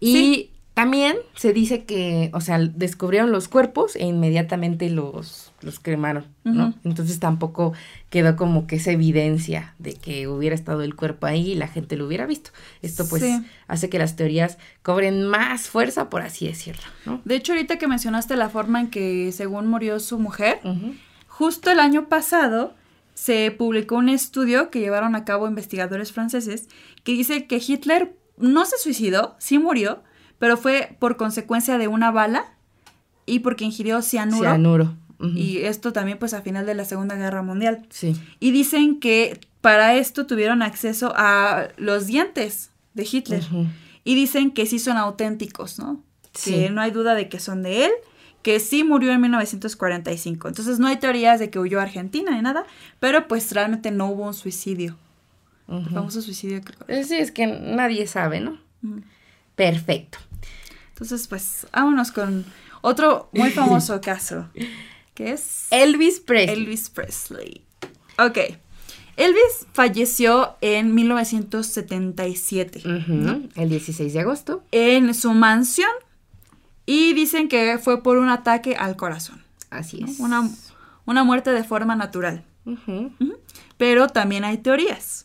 Y Sí. también se dice que, o sea, descubrieron los cuerpos e inmediatamente los, los cremaron, ¿no? Entonces tampoco quedó como que esa evidencia de que hubiera estado el cuerpo ahí y la gente lo hubiera visto. Esto pues Sí. hace que las teorías cobren más fuerza, por así decirlo, ¿no? De hecho, ahorita que mencionaste la forma en que según murió su mujer, justo el año pasado se publicó un estudio que llevaron a cabo investigadores franceses que dice que Hitler no se suicidó, sí murió, pero fue por consecuencia de una bala y porque ingirió cianuro. Cianuro. Y esto también pues a final de la Segunda Guerra Mundial. Sí. Y dicen que para esto tuvieron acceso a los dientes de Hitler. Y dicen que sí son auténticos, ¿no? Sí. Que no hay duda de que son de él, que sí murió en 1945. Entonces no hay teorías de que huyó a Argentina ni nada, pero pues realmente no hubo un suicidio. El famoso suicidio. Eh, Sí, es que nadie sabe, ¿no? Perfecto. Entonces pues vámonos con otro muy [laughs] famoso caso, que es Elvis Presley. Elvis Presley. Ok. Elvis falleció en 1977 Ujú, El 16 de agosto. en su mansión y dicen que fue por un ataque al corazón. Así ¿no? es. Una, una muerte de forma natural. Pero también hay teorías.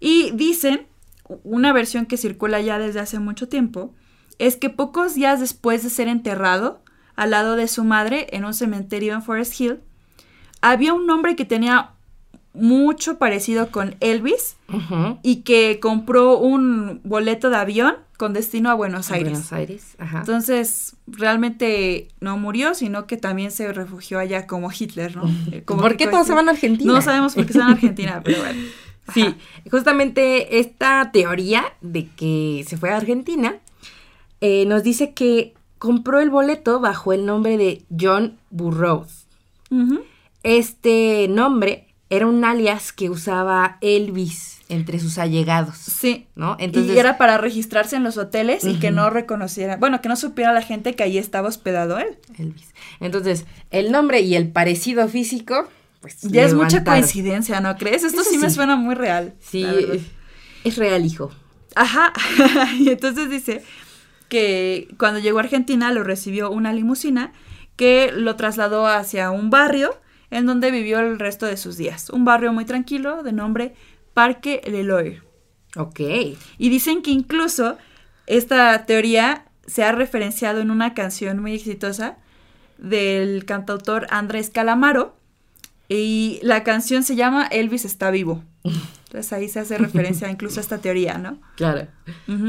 Y dicen, una versión que circula ya desde hace mucho tiempo, es que pocos días después de ser enterrado, al lado de su madre, en un cementerio en Forest Hill, había un hombre que tenía mucho parecido con Elvis y que compró un boleto de avión con destino a Buenos Aires. Buenos Aires. Ajá. Entonces, realmente no murió, sino que también se refugió allá como Hitler, ¿no? Eh, como ¿Por qué todos se van a Argentina? No sabemos por qué se van a Argentina, [laughs] pero bueno. Sí, justamente esta teoría de que se fue a Argentina eh, nos dice que compró el boleto bajo el nombre de John Burroughs. Este nombre era un alias que usaba Elvis entre sus allegados, Sí. ¿no? Entonces, y era para registrarse en los hoteles y que no reconociera, bueno, que no supiera la gente que ahí estaba hospedado él. Elvis. Entonces, el nombre y el parecido físico, pues Ya es mucha coincidencia, ¿no crees? Esto sí, me suena muy real. Sí, es real, hijo. Ajá. [laughs] y entonces dice que cuando llegó a Argentina lo recibió una limusina que lo trasladó hacia un barrio en donde vivió el resto de sus días. Un barrio muy tranquilo de nombre Parque Leloir. Ok. Y dicen que incluso esta teoría se ha referenciado en una canción muy exitosa del cantautor Andrés Calamaro y la canción se llama Elvis está vivo. [laughs] Entonces ahí se hace referencia [laughs] incluso a esta teoría, ¿no? Claro.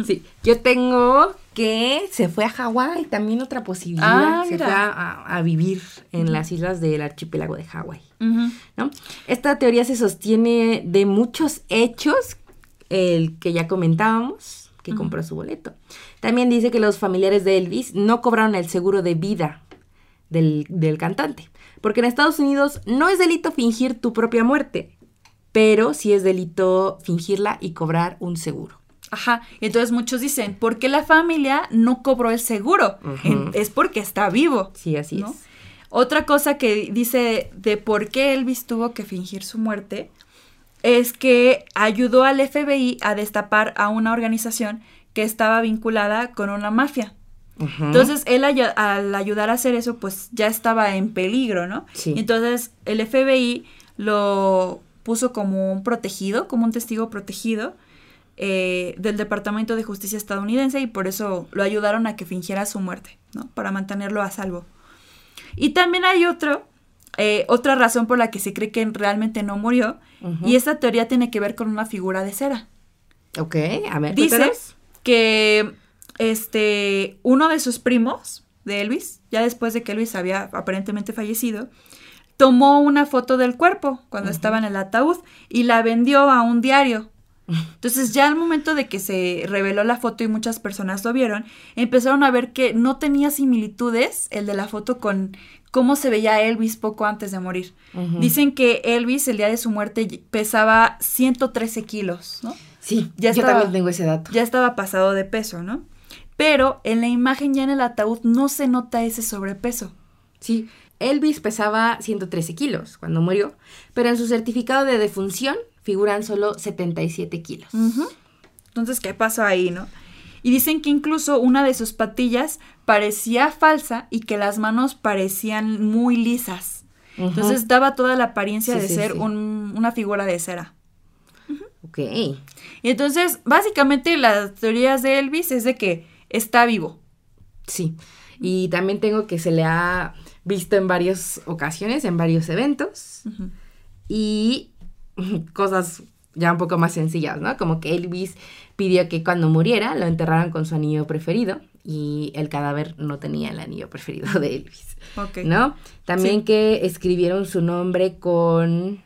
Sí, yo tengo que se fue a Hawái, también otra posibilidad. Ah, se mira. fue a, vivir en las islas del archipiélago de Hawái. ¿no? Esta teoría se sostiene de muchos hechos, el que ya comentábamos, que compró su boleto. También dice que los familiares de Elvis no cobraron el seguro de vida del, del cantante, porque en Estados Unidos no es delito fingir tu propia muerte, pero sí es delito fingirla y cobrar un seguro. Ajá, y entonces muchos dicen, ¿por qué la familia no cobró el seguro? Es porque está vivo. Sí, así ¿no? es. Otra cosa que dice de por qué Elvis tuvo que fingir su muerte es que ayudó al FBI a destapar a una organización que estaba vinculada con una mafia. Entonces, él ay- al ayudar a hacer eso, pues ya estaba en peligro, ¿no? Sí. Entonces, el FBI lo puso como un protegido, como un testigo protegido eh, del Departamento de Justicia estadounidense y por eso lo ayudaron a que fingiera su muerte, ¿no? Para mantenerlo a salvo. Y también hay otro, eh, otra razón por la que se cree que realmente no murió, y esta teoría tiene que ver con una figura de cera. Ok, a ver, Dice que este uno de sus primos de Elvis, ya después de que Elvis había aparentemente fallecido, tomó una foto del cuerpo cuando estaba en el ataúd y la vendió a un diario Entonces ya al momento de que se reveló la foto y muchas personas lo vieron, empezaron a ver que no tenía similitudes el de la foto con cómo se veía Elvis poco antes de morir. Dicen que Elvis el día de su muerte pesaba 113 kilos, ¿no? Sí, Ya yo estaba- también tengo ese dato. Ya estaba pasado de peso, ¿no? Pero en la imagen ya en el ataúd no se nota ese sobrepeso. Sí, Elvis pesaba 113 kilos cuando murió, pero en su certificado de defunción figuran solo 77 kilos. Entonces, ¿qué pasó ahí, no? Y dicen que incluso una de sus patillas parecía falsa y que las manos parecían muy lisas. Entonces daba toda la apariencia Sí, de sí, ser sí. un- una figura de cera. Ok. Y entonces, básicamente las teorías de Elvis es de que está vivo. Sí. Y también tengo que se le ha visto en varias ocasiones, en varios eventos. Y [laughs] cosas ya un poco más sencillas, ¿no? Como que Elvis pidió que cuando muriera lo enterraran con su anillo preferido y el cadáver no tenía el anillo preferido de Elvis, Ok. ¿no? También Sí. que escribieron su nombre con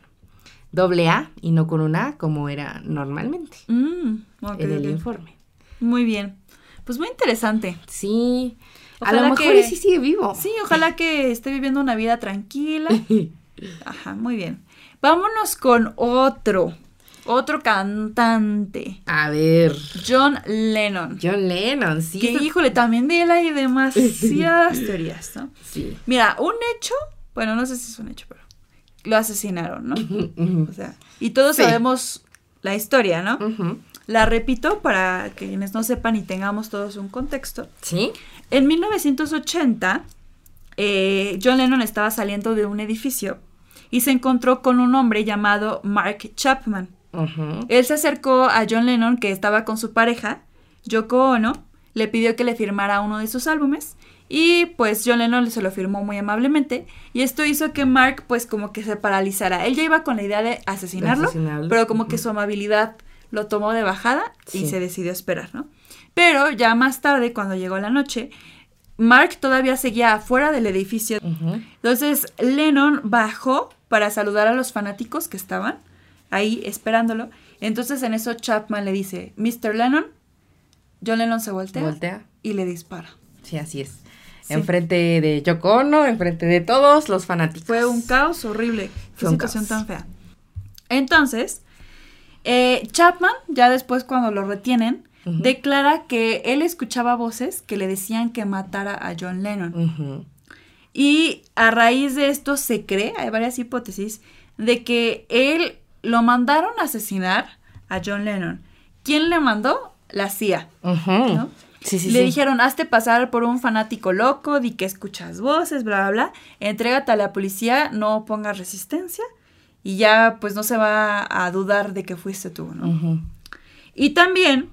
doble A y no con una A como era normalmente Mm, ok, en el informe. Muy bien. Pues muy interesante. Sí. A Ojalá lo mejor que- sí sigue vivo. Sí, ojalá que esté viviendo una vida tranquila. [laughs] Ajá, muy bien. Vámonos con otro. Otro cantante. A ver. John Lennon. John Lennon, sí. que, híjole, también de él hay demasiadas [laughs] teorías, ¿no? Sí. Mira, un hecho, bueno, no sé si es un hecho, pero lo asesinaron, ¿no? O sea, y todos Sí. sabemos la historia, ¿no? Ujú. La repito para que quienes no sepan y tengamos todos un contexto. Sí. En 1980, eh, John Lennon estaba saliendo de un edificio y se encontró con un hombre llamado Mark Chapman. Él se acercó a John Lennon, que estaba con su pareja, Yoko Ono, le pidió que le firmara uno de sus álbumes y pues John Lennon se lo firmó muy amablemente y esto hizo que Mark pues como que se paralizara. Él ya iba con la idea de asesinarlo, asesinarlo. pero como que su amabilidad lo tomó de bajada y se decidió esperar, ¿no? Pero ya más tarde, cuando llegó la noche, Mark todavía seguía afuera del edificio. Entonces Lennon bajó para saludar a los fanáticos que estaban ahí esperándolo. Entonces en eso Chapman le dice, Mr. Lennon, John Lennon se voltea, Voltea. y le dispara. Sí, así es. Sí. Enfrente de Yoko Ono, enfrente de todos los fanáticos. Fue un caos horrible. Qué Fue un situación caos. tan fea. Entonces, eh, Chapman, ya después cuando lo retienen, Declara que él escuchaba voces que le decían que matara a John Lennon. Y a raíz de esto se cree, hay varias hipótesis, de que él lo mandaron a asesinar a John Lennon. ¿Quién le mandó? La CIA. ¿no? Sí, sí, le sí. dijeron, hazte pasar por un fanático loco, di que escuchas voces, bla, bla, bla. Entrégate a la policía, no pongas resistencia y ya pues no se va a dudar de que fuiste tú, ¿no? Y también,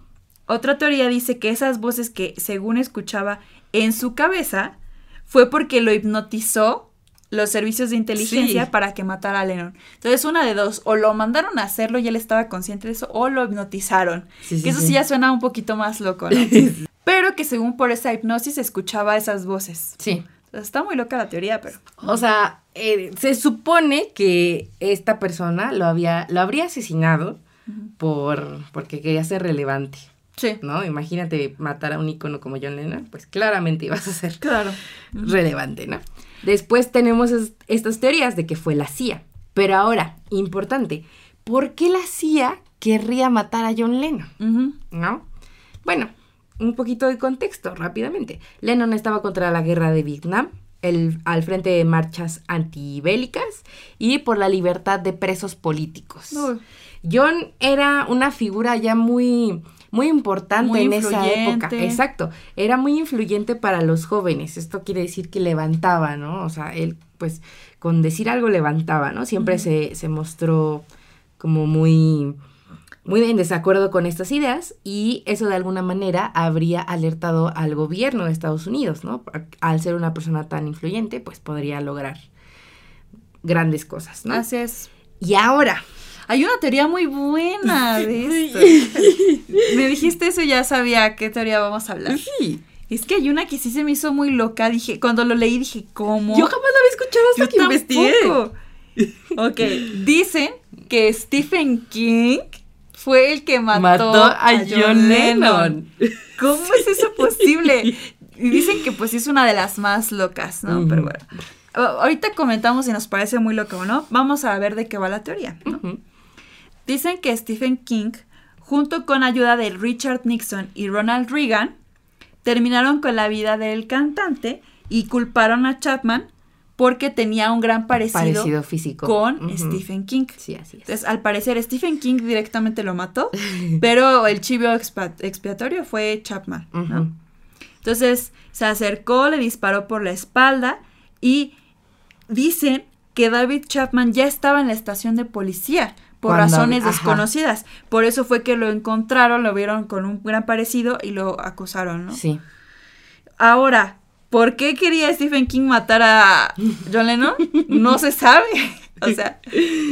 otra teoría dice que esas voces que según escuchaba en su cabeza fue porque lo hipnotizó los servicios de inteligencia Sí. para que matara a Lennon. Entonces, una de dos, o lo mandaron a hacerlo y él estaba consciente de eso, o lo hipnotizaron. Sí, sí, que eso sí. ya suena un poquito más loco, ¿no? [laughs] Pero que según por esa hipnosis escuchaba esas voces. Sí. Está muy loca la teoría, pero... O sea, eh, se supone que esta persona lo había, lo habría asesinado por, porque quería ser relevante, Sí. ¿no? Imagínate matar a un ícono como John Lennon, pues claramente ibas a ser Claro. relevante, ¿no? Después tenemos es- estas teorías de que fue la CIA. Pero ahora, importante, ¿por qué la CIA querría matar a John Lennon? ¿No? Bueno, un poquito de contexto rápidamente. Lennon estaba contra la guerra de Vietnam, el- al frente de marchas antibélicas y por la libertad de presos políticos. John era una figura ya muy, muy importante Muy en esa época. Exacto. Era muy influyente para los jóvenes. Esto quiere decir que levantaba, ¿no? O sea, él, pues, con decir algo levantaba, ¿no? Siempre se, se mostró como muy, muy en desacuerdo con estas ideas y eso de alguna manera habría alertado al gobierno de Estados Unidos, ¿no? Al ser una persona tan influyente, pues podría lograr grandes cosas, ¿no? Así es. Y ahora, Hay una teoría muy buena de esto. [laughs] Me dijiste eso y ya sabía qué teoría vamos a hablar. Sí. Es que hay una que sí se me hizo muy loca. Dije, cuando lo leí dije, ¿cómo? Yo jamás la había escuchado hasta Yo que investigué. tampoco. Ok, dicen que Stephen King fue el que mató, Mató a John Lennon. ¿Cómo [laughs] es eso posible? Y dicen que pues es una de las más locas, ¿no? Pero bueno. Ahorita comentamos si nos parece muy loco o no. Vamos a ver de qué va la teoría, ¿no? Dicen que Stephen King, junto con ayuda de Richard Nixon y Ronald Reagan, terminaron con la vida del cantante y culparon a Chapman porque tenía un gran parecido, Parecido físico. con. Stephen King. Sí, así es. Entonces, al parecer, Stephen King directamente lo mató, [laughs] pero el chivo expiatorio fue Chapman. Entonces, se acercó, le disparó por la espalda y dicen que David Chapman ya estaba en la estación de policía por Cuando- razones ajá. desconocidas. Por eso fue que lo encontraron, lo vieron con un gran parecido y lo acusaron, ¿no? Sí. Ahora, ¿por qué quería Stephen King matar a John Lennon? No se sabe. [laughs] O sea,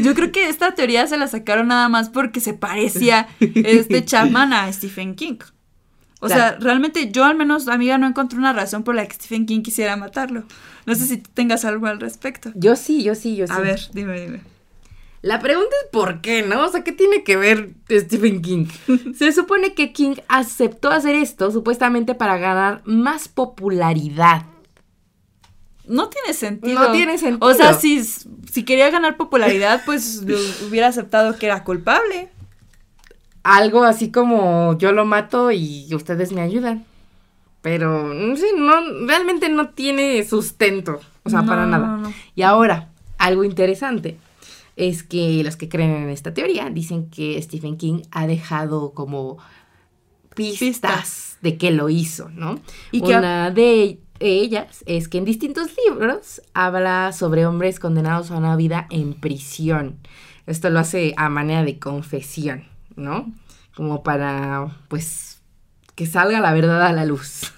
yo creo que esta teoría se la sacaron nada más porque se parecía este Chapman a Stephen King. O sea, realmente yo al menos, amiga, no encontré una razón por la que Stephen King quisiera matarlo. No sé si tú tengas algo al respecto. Yo sí, yo sí, yo sí. A ver, dime, dime. La pregunta es por qué, ¿no? O sea, ¿qué tiene que ver Stephen King? [laughs] Se supone que King aceptó hacer esto supuestamente para ganar más popularidad. No tiene sentido. No tiene sentido. O sea, si, si quería ganar popularidad, pues [laughs] lo hubiera aceptado que era culpable. Algo así como yo lo mato y ustedes me ayudan. Pero, sé, no, realmente no tiene sustento. O sea, No, para nada. no, no. Y ahora, algo interesante es que los que creen en esta teoría dicen que Stephen King ha dejado como pistas, Pistas. de que lo hizo, ¿no? Y que- Una de ellas es que en distintos libros habla sobre hombres condenados a una vida en prisión. Esto lo hace a manera de confesión, ¿no? Como para, pues, que salga la verdad a la luz.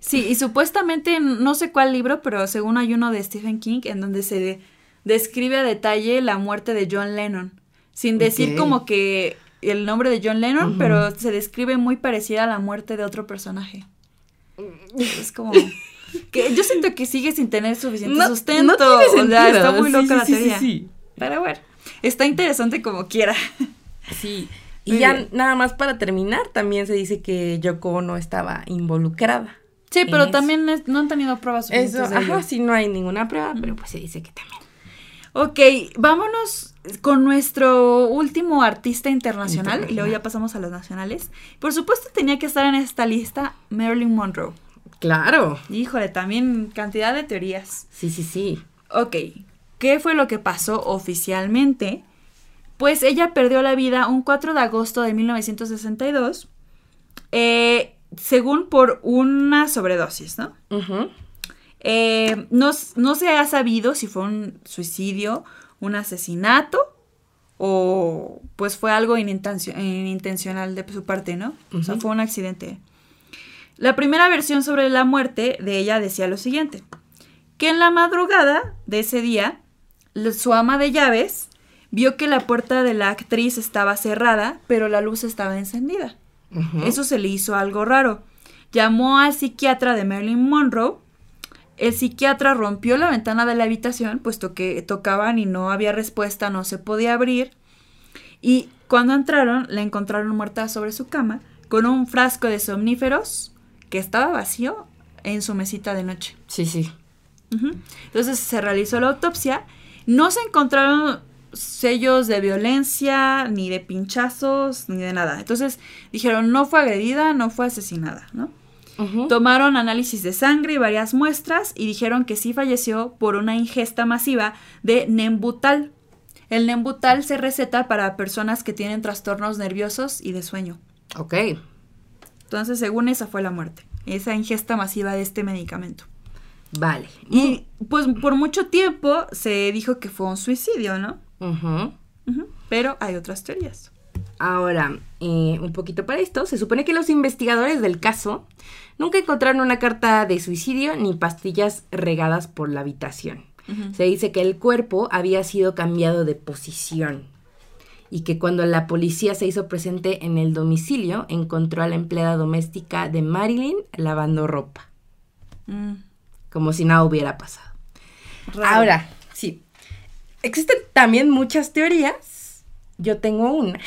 Sí, y supuestamente, no sé cuál libro, pero según hay uno de Stephen King en donde se describe a detalle la muerte de John Lennon. Sin decir como que el nombre de John Lennon, pero se describe muy parecida a la muerte de otro personaje. Es como... [laughs] que yo siento que sigue sin tener suficiente sustento. tiene o sea, sentido. está muy loca sí, la sí, sí, teoría. sí. Pero bueno, está interesante como quiera. Sí. [laughs] Y Muy ya bien. nada más para terminar, también se dice que Yoko Ono estaba involucrada. Sí, pero también es- no han tenido pruebas suficientes Eso, de ello. ajá, sí, no hay ninguna prueba, pero pues se dice que también. Ok, vámonos con nuestro último artista internacional, y luego ya pasamos a las nacionales. Por supuesto tenía que estar en esta lista Marilyn Monroe. Claro. Híjole, también cantidad de teorías. Sí, sí, sí. Ok, ¿qué fue lo que pasó oficialmente? Pues ella perdió la vida un 4 de agosto de 1962, eh, según por una sobredosis, ¿no? Ujú. Eh, no, no se ha sabido si fue un suicidio, un asesinato o pues fue algo inintencio- inintencional de su parte, ¿no? O sea, fue un accidente. La primera versión sobre la muerte de ella decía lo siguiente, que en la madrugada de ese día, su ama de llaves vio que la puerta de la actriz estaba cerrada, pero la luz estaba encendida. Eso se le hizo algo raro. Llamó al psiquiatra de Marilyn Monroe. El psiquiatra rompió la ventana de la habitación, puesto que tocaban y no había respuesta, no se podía abrir. Y cuando entraron, la encontraron muerta sobre su cama, con un frasco de somníferos que estaba vacío en su mesita de noche. Sí, sí. Entonces se realizó la autopsia. No se encontraron sellos de violencia, ni de pinchazos, ni de nada. Entonces dijeron, no fue agredida, no fue asesinada, ¿no? Tomaron análisis de sangre y varias muestras y dijeron que sí falleció por una ingesta masiva de Nembutal. El Nembutal se receta para personas que tienen trastornos nerviosos y de sueño. Ok. Entonces, según esa fue la muerte, esa ingesta masiva de este medicamento. Vale. Y pues por mucho tiempo se dijo que fue un suicidio, ¿no? Ujú. Pero hay otras teorías. Ahora, eh, un poquito para esto, se supone que los investigadores del caso nunca encontraron una carta de suicidio ni pastillas regadas por la habitación. Se dice que el cuerpo había sido cambiado de posición y que cuando la policía se hizo presente en el domicilio encontró a la empleada doméstica de Marilyn lavando ropa, Mm, como si nada hubiera pasado. raro. Ahora, sí, existen también muchas teorías yo tengo una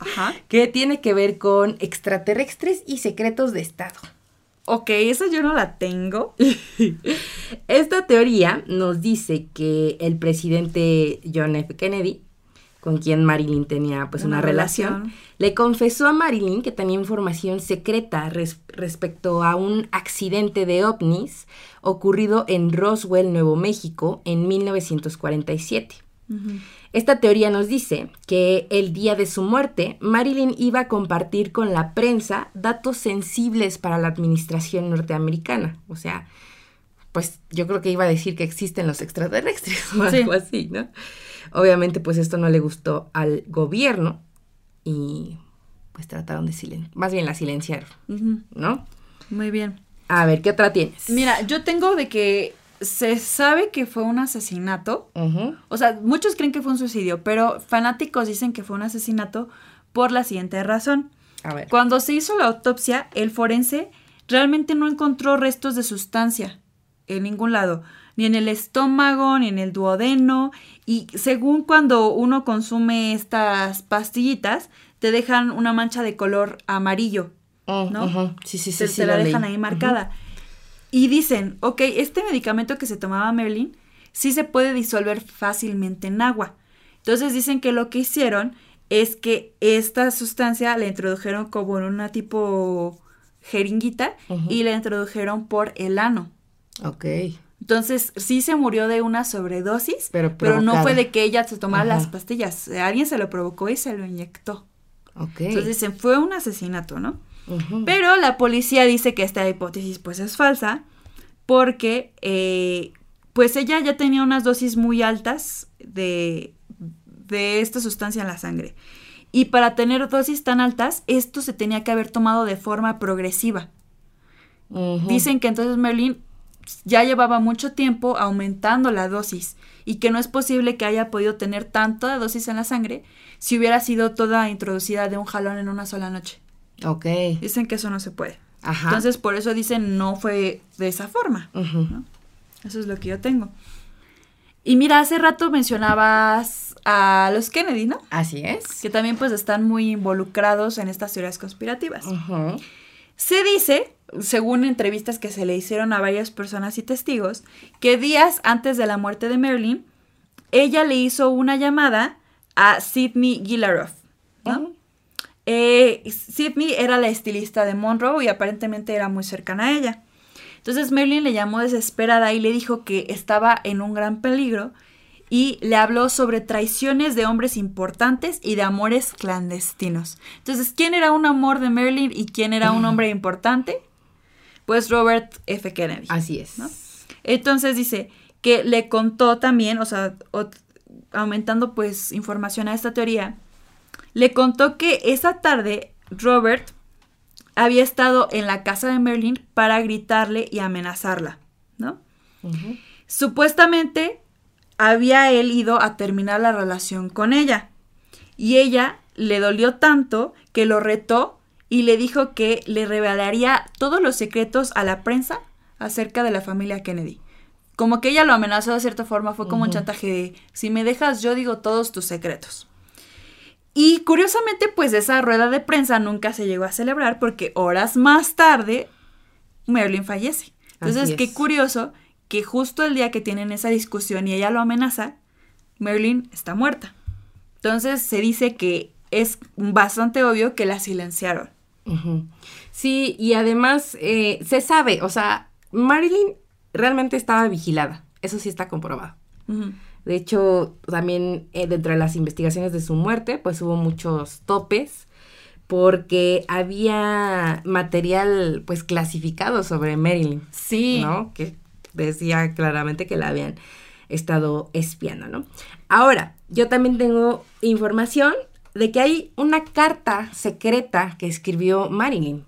Ajá. [laughs] que tiene que ver con extraterrestres y secretos de Estado. Ok, esa yo no la tengo. [laughs] Esta teoría nos dice que el presidente John F. Kennedy, con quien Marilyn tenía pues una, Una relación, relación. le confesó a Marilyn que tenía información secreta res- respecto a un accidente de ovnis ocurrido en Roswell, Nuevo México, en 1947. Esta teoría nos dice que el día de su muerte, Marilyn iba a compartir con la prensa datos sensibles para la administración norteamericana. O sea, pues yo creo que iba a decir que existen los extraterrestres [laughs] o Sí. algo así, ¿no? Obviamente, pues esto no le gustó al gobierno y pues trataron de silenciar, más bien la silenciaron, ¿no? Muy bien. A ver, ¿qué otra tienes? Mira, yo tengo de que se sabe que fue un asesinato. O sea, muchos creen que fue un suicidio, pero fanáticos dicen que fue un asesinato por la siguiente razón. A ver. Cuando se hizo la autopsia, el forense realmente no encontró restos de sustancia en ningún lado, ni en el estómago, ni en el duodeno, y según cuando uno consume estas pastillitas, te dejan una mancha de color amarillo, Mm, ¿no? ujú. Sí, sí, sí. te, sí, te la dejan ahí marcada. Y dicen, ok, este medicamento que se tomaba Merlin sí se puede disolver fácilmente en agua. Entonces dicen que lo que hicieron es que esta sustancia la introdujeron como en una tipo jeringuita y la introdujeron por el ano. Ok. Entonces sí se murió de una sobredosis, Pero pero no fue de que ella se tomara Ajá. las pastillas. Alguien se lo provocó y se lo inyectó. Ok. Entonces dicen, fue un asesinato, ¿no? Pero la policía dice que esta hipótesis pues es falsa porque eh, pues ella ya tenía unas dosis muy altas de, de esta sustancia en la sangre. Y para tener dosis tan altas, esto se tenía que haber tomado de forma progresiva. Dicen que entonces Merlin ya llevaba mucho tiempo aumentando la dosis y que no es posible que haya podido tener tanta dosis en la sangre si hubiera sido toda introducida de un jalón en una sola noche. Ok. Dicen que eso no se puede. Ajá. Entonces, por eso dicen no fue de esa forma. ¿no? Eso es lo que yo tengo. Y mira, hace rato mencionabas a los Kennedy, ¿no? Así es. Que también pues están muy involucrados en estas teorías conspirativas. Se dice, según entrevistas que se le hicieron a varias personas y testigos, que días antes de la muerte de Marilyn, ella le hizo una llamada a Sidney Gillaroff, ¿no? Eh, Sidney era la estilista de Monroe y aparentemente era muy cercana a ella. Entonces Marilyn le llamó desesperada y le dijo que estaba en un gran peligro y le habló sobre traiciones de hombres importantes y de amores clandestinos. Entonces, ¿quién era un amor de Marilyn y quién era un hombre importante? Pues Robert F. Kennedy. Así es. ¿no? Entonces dice que le contó también, o sea, aumentando pues información a esta teoría, le contó que esa tarde Robert había estado en la casa de Merlin para gritarle y amenazarla, ¿no? Supuestamente había él ido a terminar la relación con ella y ella le dolió tanto que lo retó y le dijo que le revelaría todos los secretos a la prensa acerca de la familia Kennedy. Como que ella lo amenazó de cierta forma, fue como un chantaje de, si me dejas yo digo todos tus secretos. Y curiosamente, pues esa rueda de prensa nunca se llegó a celebrar porque horas más tarde Marilyn fallece. Entonces, Así qué es. curioso que justo el día que tienen esa discusión y ella lo amenaza, Marilyn está muerta. Entonces se dice que es bastante obvio que la silenciaron. Sí, y además eh, se sabe, o sea, Marilyn realmente estaba vigilada. Eso sí está comprobado. De hecho, también eh, dentro de las investigaciones de su muerte, pues hubo muchos topes porque había material pues clasificado sobre Marilyn. Sí. ¿no? Que decía claramente que la habían estado espiando, ¿no? Ahora, yo también tengo información de que hay una carta secreta que escribió Marilyn.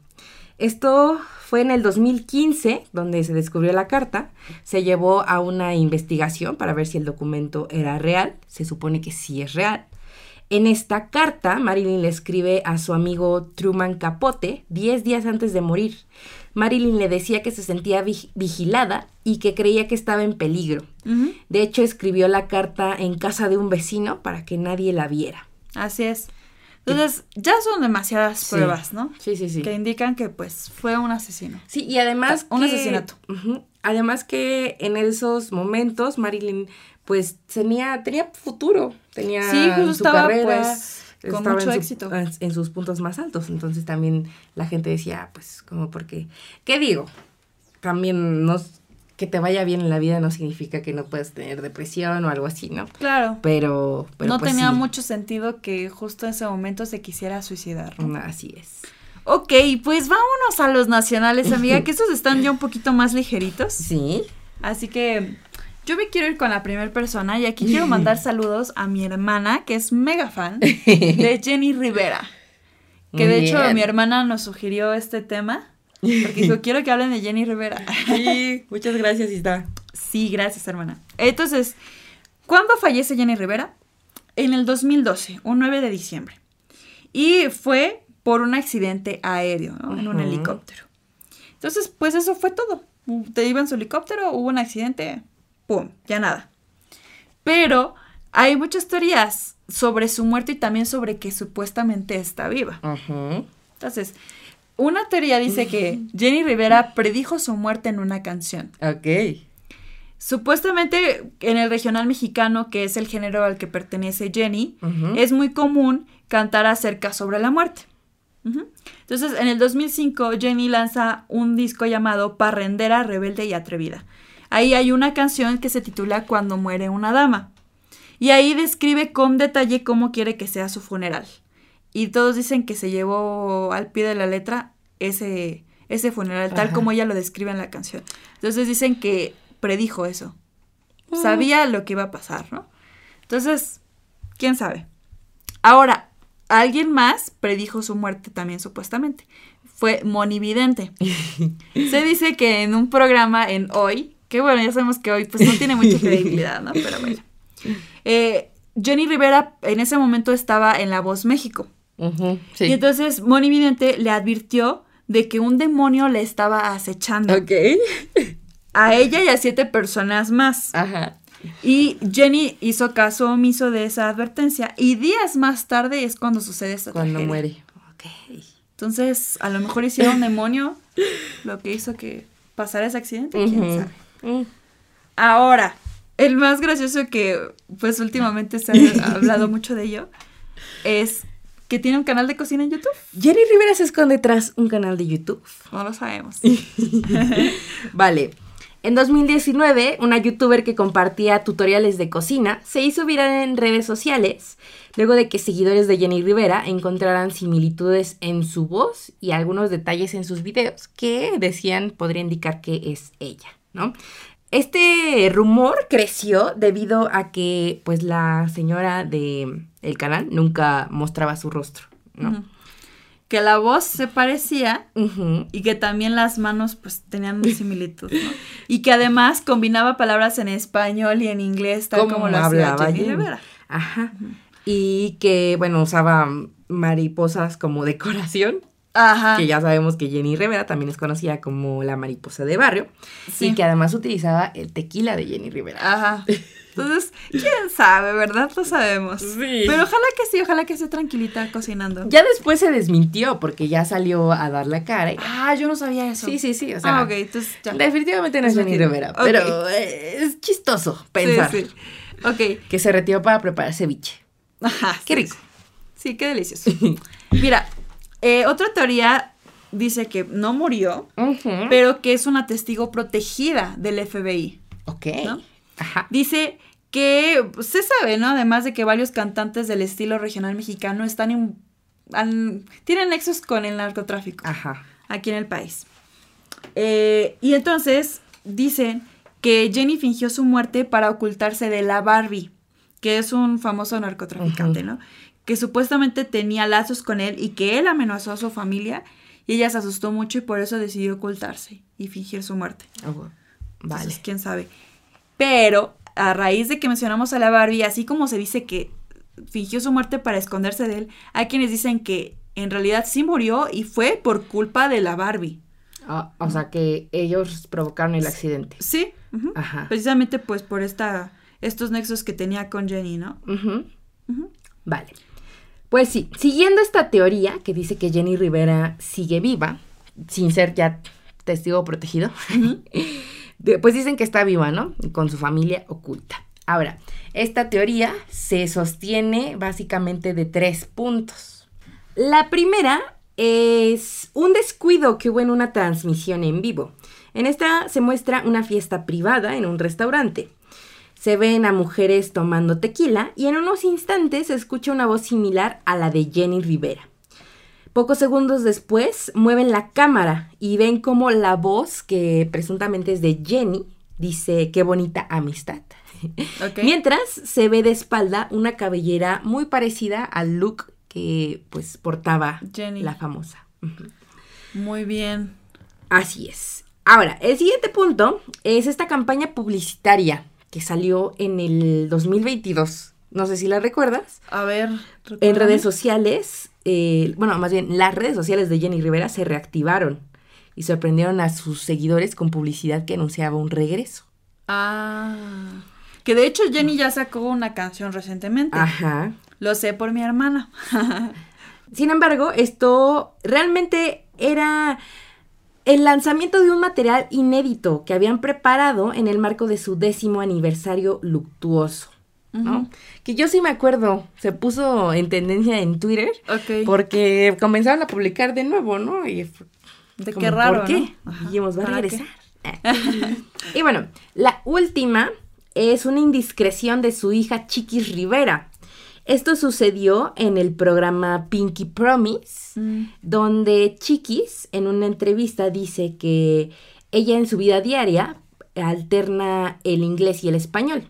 Esto fue en el 2015, donde se descubrió la carta. Se llevó a una investigación para ver si el documento era real. Se supone que sí es real. En esta carta, Marilyn le escribe a su amigo Truman Capote 10 días antes de morir. Marilyn le decía que se sentía vig- vigilada y que creía que estaba en peligro. De hecho, escribió la carta en casa de un vecino para que nadie la viera. Así es. Entonces, ya son demasiadas Sí. pruebas, ¿no? Sí, sí, sí. Que indican que, pues, fue un asesino. Sí, y además Un asesinato. Además que en esos momentos Marilyn pues tenía tenía futuro, tenía Sí, justo su estaba, carrera, pues, con estaba mucho en su- éxito. en, sus puntos más altos, entonces también la gente decía, pues como porque ¿qué digo? También no s- que te vaya bien en la vida no significa que no puedas tener depresión o algo así, ¿no? Claro. Pero, pero no pues, tenía sí. mucho sentido que justo en ese momento se quisiera suicidar. ¿no? Mm, Así es. Ok, pues vámonos a los nacionales, amiga, que estos están ya un poquito más ligeritos. Sí. Así que yo me quiero ir con la primera persona y aquí quiero mandar [laughs] saludos a mi hermana, que es mega fan [laughs] de Jenny Rivera. Que Muy de hecho bien. mi hermana nos sugirió este tema. Porque dijo, quiero que hablen de Jenny Rivera. [laughs] Sí, muchas gracias, Ista. Sí, gracias, hermana. Entonces, ¿cuándo fallece Jenny Rivera? En el 2012, un 9 de diciembre. Y fue por un accidente aéreo, ¿no? En un Ujú. helicóptero. Entonces, pues eso fue todo. Te iba en su helicóptero, hubo un accidente, ¡pum! Ya nada. Pero hay muchas teorías sobre su muerte y también sobre que supuestamente está viva. Ujú. Entonces, una teoría dice que Jenny Rivera predijo su muerte en una canción. Ok. Supuestamente en el regional mexicano, que es el género al que pertenece Jenny, es muy común cantar acerca sobre la muerte. Entonces, en el 2005, Jenny lanza un disco llamado Parrendera, Rebelde y Atrevida. Ahí hay una canción que se titula Cuando muere una dama. Y ahí describe con detalle cómo quiere que sea su funeral. Y todos dicen que se llevó al pie de la letra ese, ese funeral, tal Ajá. como ella lo describe en la canción. Entonces dicen que predijo eso. Sabía lo que iba a pasar, ¿no? Entonces, quién sabe. Ahora, alguien más predijo su muerte también supuestamente. Fue Monividente. [laughs] Se dice que en un programa en Hoy, que bueno, ya sabemos que hoy pues no tiene mucha credibilidad, ¿no? Pero bueno. [laughs] Eh, Jenny Rivera en ese momento estaba en La Voz México. Sí. Y entonces Monividente le advirtió de que un demonio le estaba acechando ok. a ella y a siete personas más. Ajá. Y Jenny hizo caso omiso de esa advertencia y días más tarde es cuando sucede esta Cuando tragedia. muere. Ok. Entonces, a lo mejor hicieron un demonio lo que hizo que pasara ese accidente, quién sabe. Mm. Ahora, el más gracioso que pues últimamente se ha [laughs] hablado mucho de ello es que tiene un canal de cocina en YouTube. Jenny Rivera se esconde tras un canal de YouTube. No lo sabemos. [laughs] Vale. En 2019, una youtuber que compartía tutoriales de cocina se hizo viral en redes sociales luego de que seguidores de Jenny Rivera encontraran similitudes en su voz y algunos detalles en sus videos que decían podría indicar que es ella, ¿no? Este rumor creció debido a que pues la señora de el canal nunca mostraba su rostro, ¿no? Que la voz se parecía y que también las manos pues tenían una similitud, ¿no? Y que además combinaba palabras en español y en inglés tal como, lo hacía Jenny Jenny. Rivera. Ajá. Y que, bueno, usaba mariposas como decoración. Ajá. Que ya sabemos que Jenny Rivera también es conocida como la mariposa de barrio. Sí. Y que además utilizaba el tequila de Jenny Rivera. Ajá. [laughs] Entonces, quién sabe, ¿verdad? No sabemos. Sí. Pero ojalá que sí, ojalá que esté tranquilita cocinando. Ya después se desmintió porque ya salió a dar la cara. y- Ah, yo no sabía eso. Sí, sí, sí. O sea, ah, ok, entonces ya. definitivamente no es Jenny. Rivera. Pero es chistoso pensar Sí, sí. Ok. que se retiró para preparar ceviche. Ajá. Qué rico. Sí, qué delicioso. [laughs] Mira, eh, otra teoría dice que no murió, pero que es una testigo protegida del FBI. Ok. ¿No? Ajá. Dice que pues, se sabe, ¿no? Además de que varios cantantes del estilo regional mexicano están en- tienen nexos con el narcotráfico Ajá. aquí en el país. Eh, y entonces dicen que Jenny fingió su muerte para ocultarse de la Barbie, que es un famoso narcotraficante. ¿no? Que supuestamente tenía lazos con él y que él amenazó a su familia y ella se asustó mucho y por eso decidió ocultarse y fingir su muerte. Oh, vale. Entonces, quién sabe. Pero a raíz de que mencionamos a la Barbie, así como se dice que fingió su muerte para esconderse de él, hay quienes dicen que en realidad sí murió y fue por culpa de la Barbie. Ah, o sea que ellos provocaron el accidente. Sí. Ajá. precisamente pues por esta, estos nexos que tenía con Jenny, ¿no? Ujú. Vale. Pues sí, siguiendo esta teoría que dice que Jenny Rivera sigue viva, sin ser ya testigo protegido, [laughs] pues dicen que está viva, ¿no? Con su familia oculta. Ahora, esta teoría se sostiene básicamente de tres puntos. La primera es un descuido que hubo en una transmisión en vivo. En esta se muestra una fiesta privada en un restaurante. Se ven a mujeres tomando tequila y en unos instantes se escucha una voz similar a la de Jenny Rivera. Pocos segundos después mueven la cámara y ven como la voz, que presuntamente es de Jenny, dice qué bonita amistad. [laughs] Mientras se ve de espalda una cabellera muy parecida al look que pues portaba Jenny. la famosa. Muy bien. Así es. Ahora, el siguiente punto es esta campaña publicitaria que salió en el 2022. No sé si la recuerdas. A ver. En redes sociales, eh, bueno, más bien las redes sociales de Jenny Rivera se reactivaron y sorprendieron a sus seguidores con publicidad que anunciaba un regreso. Ah. Que de hecho Jenny ya sacó una canción recientemente. Ajá. Lo sé por mi hermana. [laughs] Sin embargo, esto realmente era el lanzamiento de un material inédito que habían preparado en el marco de su décimo aniversario luctuoso. ¿no? Que yo sí me acuerdo, se puso en tendencia en Twitter Ok. porque comenzaron a publicar de nuevo, ¿no? Y De como, qué raro, ¿por qué? ¿no? Ajá. Dijimos, va a regresar. [laughs] y bueno, la última es una indiscreción de su hija Chiquis Rivera. Esto sucedió en el programa Pinky Promise, Mm. donde Chiquis en una entrevista dice que ella en su vida diaria alterna el inglés y el español.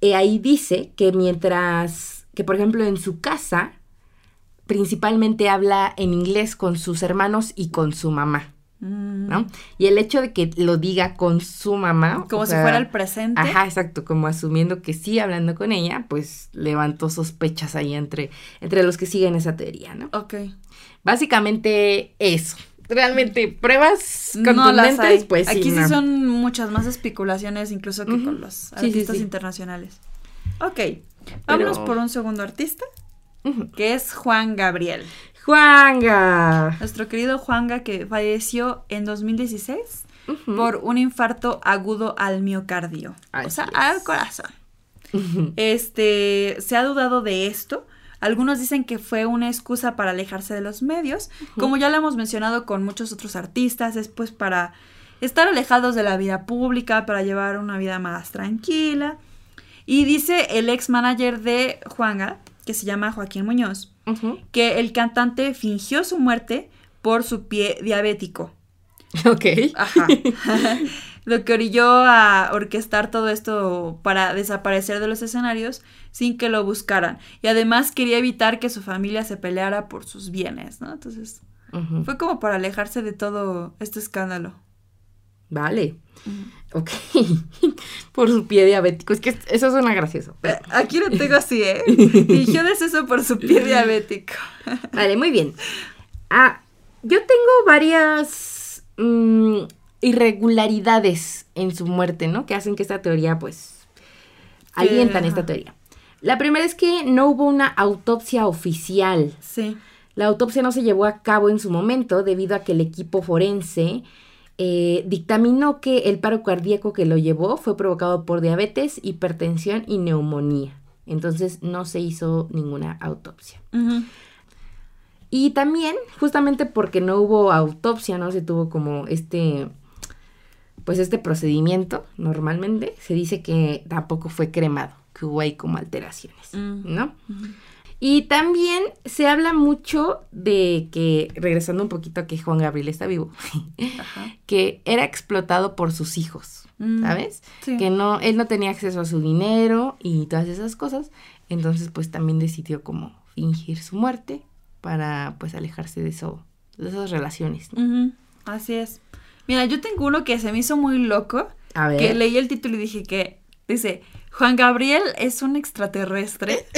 Y ahí dice que mientras que, por ejemplo, en su casa, principalmente habla en inglés con sus hermanos y con su mamá. ¿No? Y el hecho de que lo diga con su mamá. Como si sea, fuera el presente. Ajá, exacto, como asumiendo que sí hablando con ella, pues levantó sospechas ahí entre, entre los que siguen esa teoría, ¿no? Ok. Básicamente eso. Realmente, pruebas No las contundentes, pues. Aquí sí no. son muchas más especulaciones incluso que con los sí, artistas sí. internacionales. Ok. Vámonos Pero- por un segundo artista, que es Juan Gabriel. Juanga. Nuestro querido Juanga que falleció en 2016 Ujú. por un infarto agudo al miocardio. o sea, es. al corazón. Este, se ha dudado de esto. Algunos dicen que fue una excusa para alejarse de los medios. Como ya lo hemos mencionado con muchos otros artistas, es pues para estar alejados de la vida pública, para llevar una vida más tranquila. Y dice el ex manager de Juanga, que se llama Joaquín Muñoz, que el cantante fingió su muerte por su pie diabético. [laughs] Ok. Ajá. [laughs] Lo que orilló a orquestar todo esto para desaparecer de los escenarios sin que lo buscaran. Y además quería evitar que su familia se peleara por sus bienes, ¿no? Entonces, fue como para alejarse de todo este escándalo. Vale. Ok. [laughs] por su pie diabético. Es que eso suena gracioso. pero- Eh, Aquí lo tengo así, ¿eh? [laughs] Fingió deceso por su pie [laughs] diabético. Vale, muy bien. Ah, yo tengo varias mm, irregularidades en su muerte, ¿no? Que hacen que esta teoría, pues, alientan esta teoría. La primera es que no hubo una autopsia oficial. Sí. La autopsia no se llevó a cabo en su momento debido a que el equipo forense eh, dictaminó que el paro cardíaco que lo llevó fue provocado por diabetes, hipertensión y neumonía. Entonces no se hizo ninguna autopsia. Y también, justamente porque no hubo autopsia, no se tuvo como este, pues este procedimiento normalmente, se dice que tampoco fue cremado, que hubo ahí como alteraciones, Mm. ¿no? Y también se habla mucho de que, regresando un poquito a que Juan Gabriel está vivo, Ajá. [laughs] que era explotado por sus hijos, Mm. ¿sabes? Sí. Que no, él no tenía acceso a su dinero y todas esas cosas, entonces pues también decidió como fingir su muerte para pues alejarse de eso, de esas relaciones. Así es. Mira, yo tengo uno que se me hizo muy loco. A ver. Que leí el título y dije que Dice, Juan Gabriel es un extraterrestre. [laughs]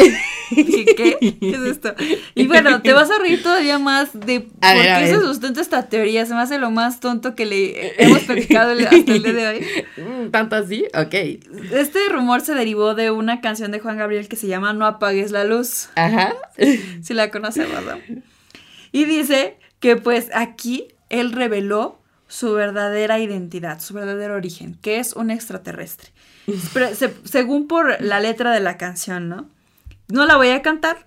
¿qué? ¿Qué es esto? Y bueno, te vas a reír todavía más de A por ver, qué se sustenta esta teoría. Se me hace lo más tonto que le hemos platicado hasta el día de hoy. [laughs] ¿Tanto así? Ok. Este rumor se derivó de una canción de Juan Gabriel que se llama No apagues la luz. Ajá. Si la conoce, ¿verdad? Y dice que pues aquí él reveló su verdadera identidad, su verdadero origen, que es un extraterrestre. Pero se- según por la letra de la canción, ¿no? No la voy a cantar,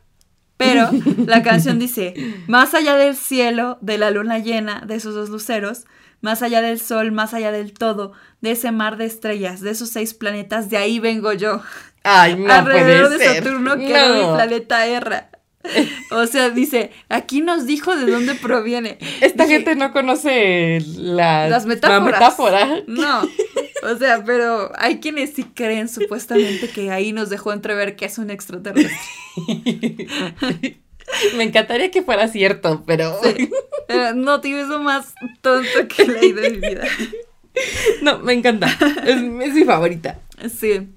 pero la canción dice, más allá del cielo, de la luna llena, de esos dos luceros, más allá del sol, más allá del todo, de ese mar de estrellas, de esos seis planetas, de ahí vengo yo. Ay, no Alrededor puede de ser. Saturno mi No. planeta Erra. [laughs] O sea, dice, aquí nos dijo de dónde proviene. Esta Dije, gente no conoce la, Las metáforas. La metáfora. No, o sea, pero hay quienes sí creen supuestamente que ahí nos dejó entrever que es un extraterrestre. [laughs] Me encantaría que fuera cierto, pero Sí. No, tío, eso más tonto que he leído en mi vida. no, me encanta. Es, es mi favorita. Sí.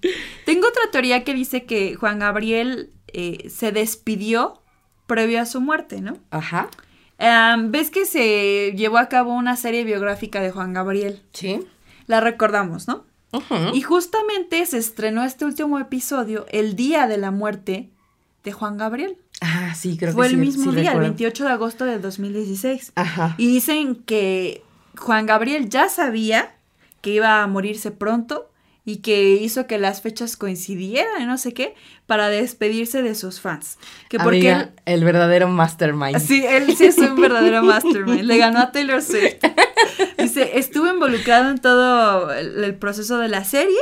Tengo otra teoría que dice que Juan Gabriel eh, se despidió previo a su muerte, ¿no? Ajá. Em, ¿Ves que se llevó a cabo una serie biográfica de Juan Gabriel? Sí. La recordamos, ¿no? Ujú. Y justamente se estrenó este último episodio el día de la muerte de Juan Gabriel. Ah, sí, creo Fue que el sí, mismo sí día, el recuerdo. 28 de agosto de 2016. Ajá. Y dicen que Juan Gabriel ya sabía que iba a morirse pronto y que hizo que las fechas coincidieran no sé qué para despedirse de sus fans. Que porque Amiga, el verdadero mastermind. sí, él sí es un verdadero [laughs] mastermind. Le ganó a Taylor Swift. Dice, estuvo involucrado en todo el, el proceso de la serie.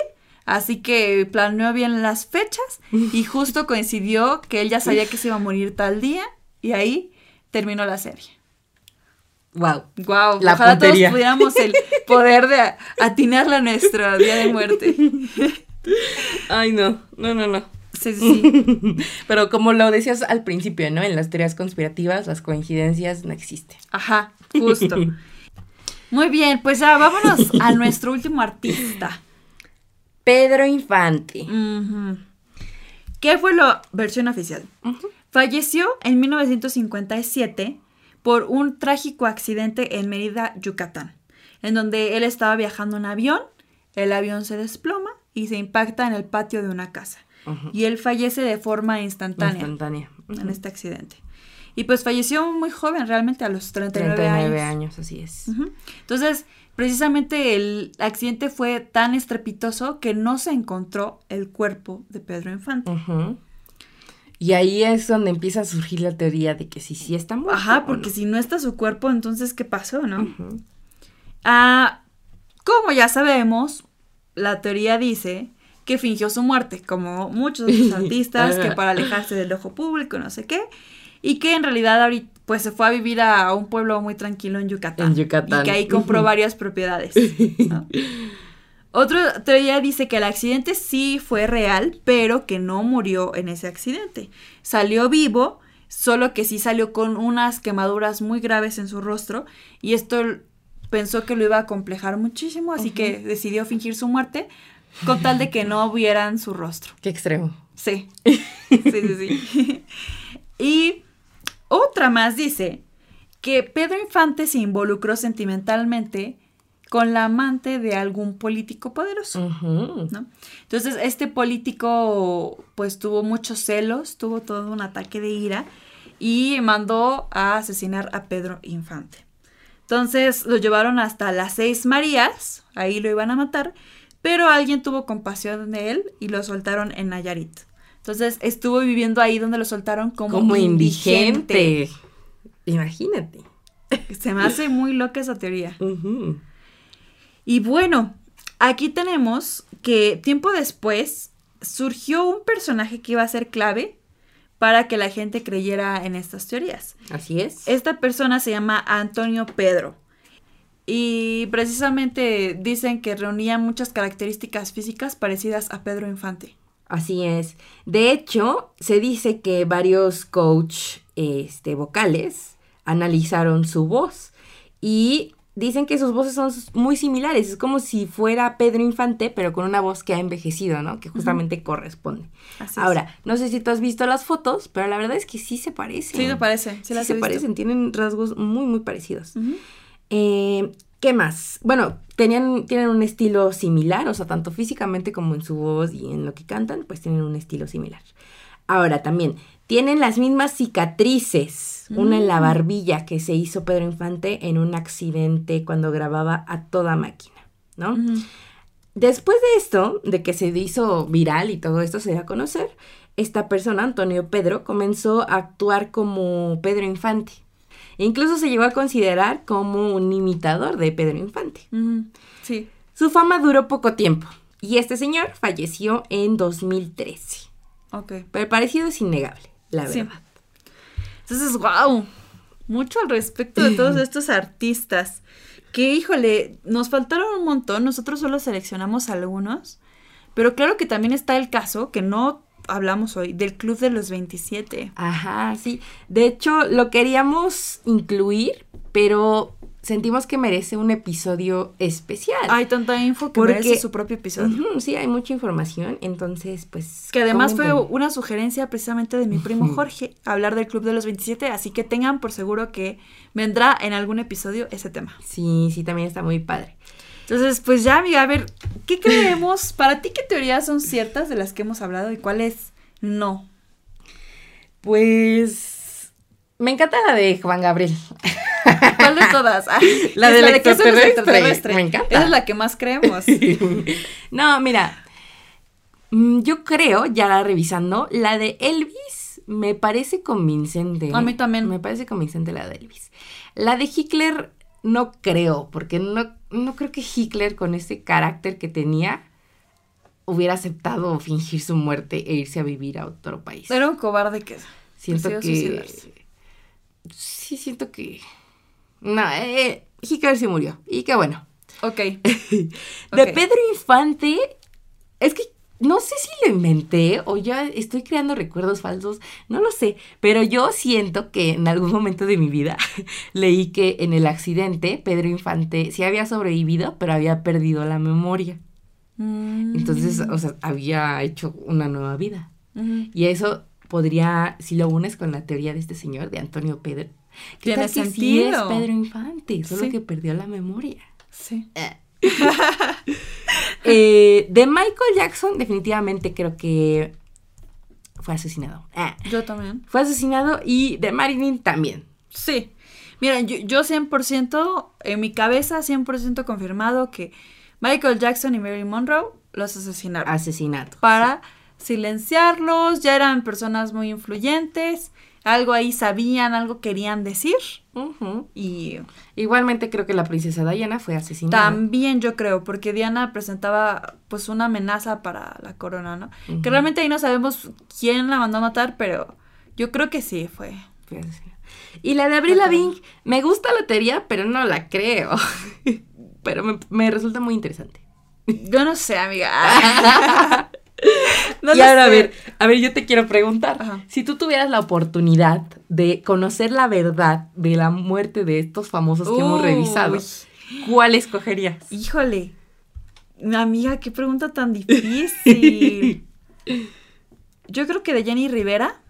Así que planeó bien las fechas y justo coincidió que él ya sabía que se iba a morir tal día y ahí terminó la serie. Wow. Wow, La ojalá puntería. todos pudiéramos el [laughs] poder de a- atinarle a nuestro día de muerte. [laughs] Ay, no. No, no, no. Sí, sí, sí. [laughs] Pero como lo decías al principio, ¿no? En las teorías conspirativas, las coincidencias no existen. Ajá, justo. Muy bien, pues vámonos a nuestro último artista. Pedro Infante. ¿Qué fue la versión oficial? Falleció en 1957 por un trágico accidente en Mérida, Yucatán, en donde él estaba viajando en avión, el avión se desploma y se impacta en el patio de una casa. Y él fallece de forma instantánea, Instantánea. en este accidente. Y pues falleció muy joven, realmente a los 39, 39 años. años, así es. Entonces, precisamente el accidente fue tan estrepitoso que no se encontró el cuerpo de Pedro Infante. Ujú. Y ahí es donde empieza a surgir la teoría de que si sí está muerto. Ajá, porque no. si no está su cuerpo, entonces, ¿qué pasó, no? Ah, como ya sabemos, la teoría dice que fingió su muerte, como muchos otros [laughs] artistas, que para alejarse del ojo público, no sé qué, y que en realidad ahorita pues se fue a vivir a un pueblo muy tranquilo en Yucatán. En Yucatán. Y que ahí compró varias propiedades. [laughs] ¿no? Otra teoría dice que el accidente sí fue real, pero que no murió en ese accidente. Salió vivo, solo que sí salió con unas quemaduras muy graves en su rostro y esto pensó que lo iba a complejar muchísimo, así que decidió fingir su muerte con tal de que no vieran su rostro. Qué extremo. Sí, [laughs] sí, sí, sí. y otra más dice que Pedro Infante se involucró sentimentalmente con la amante de algún político poderoso. ¿no? Entonces, este político pues tuvo muchos celos, tuvo todo un ataque de ira y mandó a asesinar a Pedro Infante. Entonces lo llevaron hasta las seis Marías, ahí lo iban a matar, pero alguien tuvo compasión de él y lo soltaron en Nayarit. Entonces estuvo viviendo ahí donde lo soltaron como, Como indigente. indigente. Imagínate. Se me hace muy loca esa teoría. Ujú. Y bueno, aquí tenemos que tiempo después surgió un personaje que iba a ser clave para que la gente creyera en estas teorías. Así es. Esta persona se llama Antonio Pedro. Y precisamente dicen que reunía muchas características físicas parecidas a Pedro Infante. Así es. De hecho, se dice que varios coach este, vocales analizaron su voz y dicen que sus voces son muy similares. Es como si fuera Pedro Infante, pero con una voz que ha envejecido, ¿no? Que justamente corresponde. Así es. Ahora, no sé si tú has visto las fotos, pero la verdad es que sí se parecen. Sí, me parece. Sí, Sí, las se he visto. parecen, tienen rasgos muy, muy parecidos. Eh, ¿Qué más? Bueno, tenían, tienen un estilo similar, o sea, tanto físicamente como en su voz y en lo que cantan, pues tienen un estilo similar. Ahora también, tienen las mismas cicatrices, una en la Mm. barbilla que se hizo Pedro Infante en un accidente cuando grababa a toda máquina, ¿no? Después de esto, de que se hizo viral y todo esto se dio a conocer, esta persona, Antonio Pedro, comenzó a actuar como Pedro Infante. E incluso se llegó a considerar como un imitador de Pedro Infante. Sí. Su fama duró poco tiempo y este señor falleció en 2013. Ok. Pero el parecido es innegable, la Sí. Entonces, wow. Mucho al respecto de todos estos artistas. Que, híjole, nos faltaron un montón. Nosotros solo seleccionamos algunos. Pero claro que también está el caso, que no hablamos hoy, del Club de los 27. Ajá, sí. De hecho, lo queríamos incluir, pero sentimos que merece un episodio especial. Hay tanta info que Porque- merece su propio episodio. Sí, hay mucha información, entonces, pues... Que además fue una sugerencia precisamente de mi primo Jorge, hablar del Club de los 27, así que tengan por seguro que vendrá en algún episodio ese tema. Sí, sí, también está muy padre. Entonces, pues ya, amiga, a ver, ¿qué [laughs] creemos? Para ti, ¿qué teorías son ciertas de las que hemos hablado y cuáles no? Pues... Me encanta la de Juan Gabriel. [laughs] ¿Cuál de todas? [laughs] Ah, La del los extraterrestre, extraterrestres. me encanta. Esa es la que más creemos. [laughs] no, mira. mm, Yo creo, ya revisando, la de Elvis me parece convincente. A mí también. Me parece convincente la de Elvis. La de Hitler no creo, porque no, no creo que Hitler con ese carácter que tenía hubiera aceptado fingir su muerte e irse a vivir a otro país. Era un cobarde que... siento que... suicidarse. Sí, siento que... No, eh, Hitler se murió. Y qué bueno. Ok. [laughs] De Ok. Pedro Infante, es que no sé si lo inventé o ya estoy creando recuerdos falsos, no lo sé, pero yo siento que en algún momento de mi vida [laughs] leí que en el accidente Pedro Infante sí había sobrevivido, pero había perdido la memoria. Mm. Entonces, o sea, había hecho una nueva vida. Ujú. Y eso podría, si lo unes con la teoría de este señor, de Antonio Pedro, ¿qué Tiene tal que sí es. Pedro Infante, solo Sí. que perdió la memoria. Sí. Eh, [laughs] de Michael Jackson, definitivamente creo que fue asesinado. Ah, Yo también. fue asesinado y de Marilyn también. Sí. Mira, yo, yo 100%, en mi cabeza 100% confirmado que Michael Jackson y Mary Monroe los asesinaron. Asesinato. Para silenciarlos, ya eran personas muy influyentes, algo ahí sabían, algo querían decir. Y Igualmente creo que la princesa Diana fue asesinada. también yo creo, porque Diana presentaba pues una amenaza para la corona, ¿no? Que realmente ahí no sabemos quién la mandó a matar, pero yo creo que sí fue. Y la de Avril La Lavigne, me gusta la teoría, pero no la creo. [laughs] pero me, me resulta muy interesante. Yo no sé, amiga. [laughs] No y ahora, a ver, a ver, yo te quiero preguntar, Ajá. si tú tuvieras la oportunidad de conocer la verdad de la muerte de estos famosos que hemos revisado, ¿cuál escogerías? Híjole. Amiga, qué pregunta tan [laughs] difícil. Yo creo que de Jenny Rivera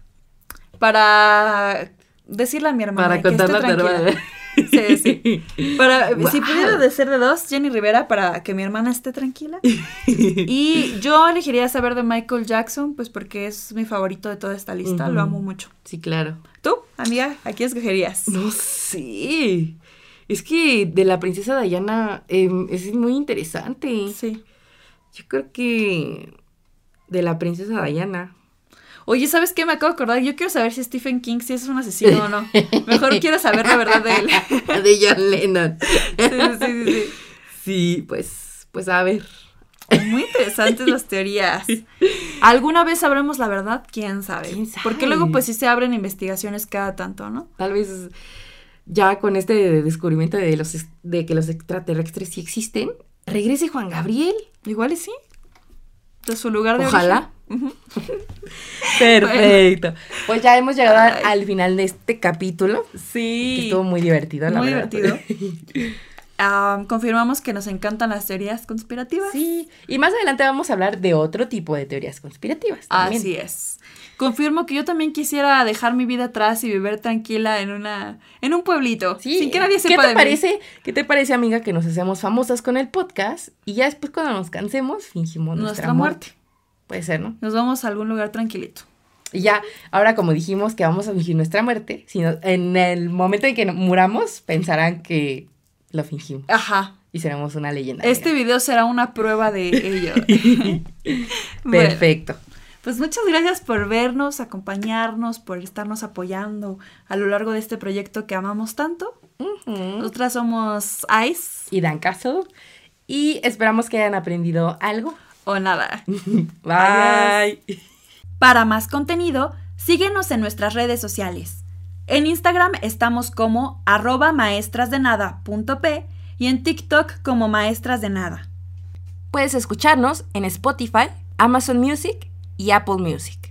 para decirle a mi hermana Para que esté tranquila. Sí, sí. [laughs] Para, Si Guau. pudiera de ser de dos, Jenny Rivera para que mi hermana esté tranquila. [laughs] Y yo elegiría saber de Michael Jackson, pues porque es mi favorito de toda esta lista, lo amo mucho. Sí, claro. ¿Tú, amiga, a quién escogerías? No sé. Es que de la princesa Diana em, es muy interesante. Sí. Yo creo que de la princesa Diana. Oye, ¿sabes qué? Me acabo de acordar. Yo quiero saber si Stephen King si es un asesino o no. Mejor [laughs] quiero saber la verdad de él. [laughs] de John Lennon. [laughs] Sí, sí, sí, sí. Sí, pues, pues a ver. Muy interesantes las teorías. ¿Alguna vez sabremos la verdad? ¿Quién sabe? ¿Quién sabe? Porque luego pues sí se abren investigaciones cada tanto, ¿no? Tal vez ya con este descubrimiento de los de que los extraterrestres sí existen, regrese Juan Gabriel. Igual y sí. De su lugar de Ojalá. origen. [laughs] Perfecto. Pues ya hemos llegado Ay. al final de este capítulo. Que Sí. estuvo muy divertido, la Muy verdad. divertido. [laughs] confirmamos que nos encantan las teorías conspirativas. Sí, y más adelante vamos a hablar de otro tipo de teorías conspirativas. También. Así es. Confirmo que yo también quisiera dejar mi vida atrás y vivir tranquila en una en un pueblito, Sí. sin que nadie ¿Qué sepa te de mí. parece? ¿Qué te parece, amiga, que nos hacemos famosas con el podcast y ya después cuando nos cansemos fingimos nuestra, Nuestra muerte? Puede ser, ¿no? Nos vamos a algún lugar tranquilito. Y ya, ahora como dijimos que vamos a fingir nuestra muerte, sino en el momento en que muramos pensarán que lo fingimos Ajá. y seremos una leyenda. Este negra. video será una prueba de ello. [laughs] [laughs] Bueno, Perfecto. pues muchas gracias por vernos, acompañarnos, por estarnos apoyando a lo largo de este proyecto que amamos tanto. Nosotras somos Ice Y Dan caso. Y esperamos que hayan aprendido algo. O nada. [laughs] Bye. Para más contenido, síguenos en nuestras redes sociales. En Instagram estamos como arroba maestrasdenada.p y en TikTok como maestras de nada. Puedes escucharnos en Spotify, Amazon Music y Apple Music.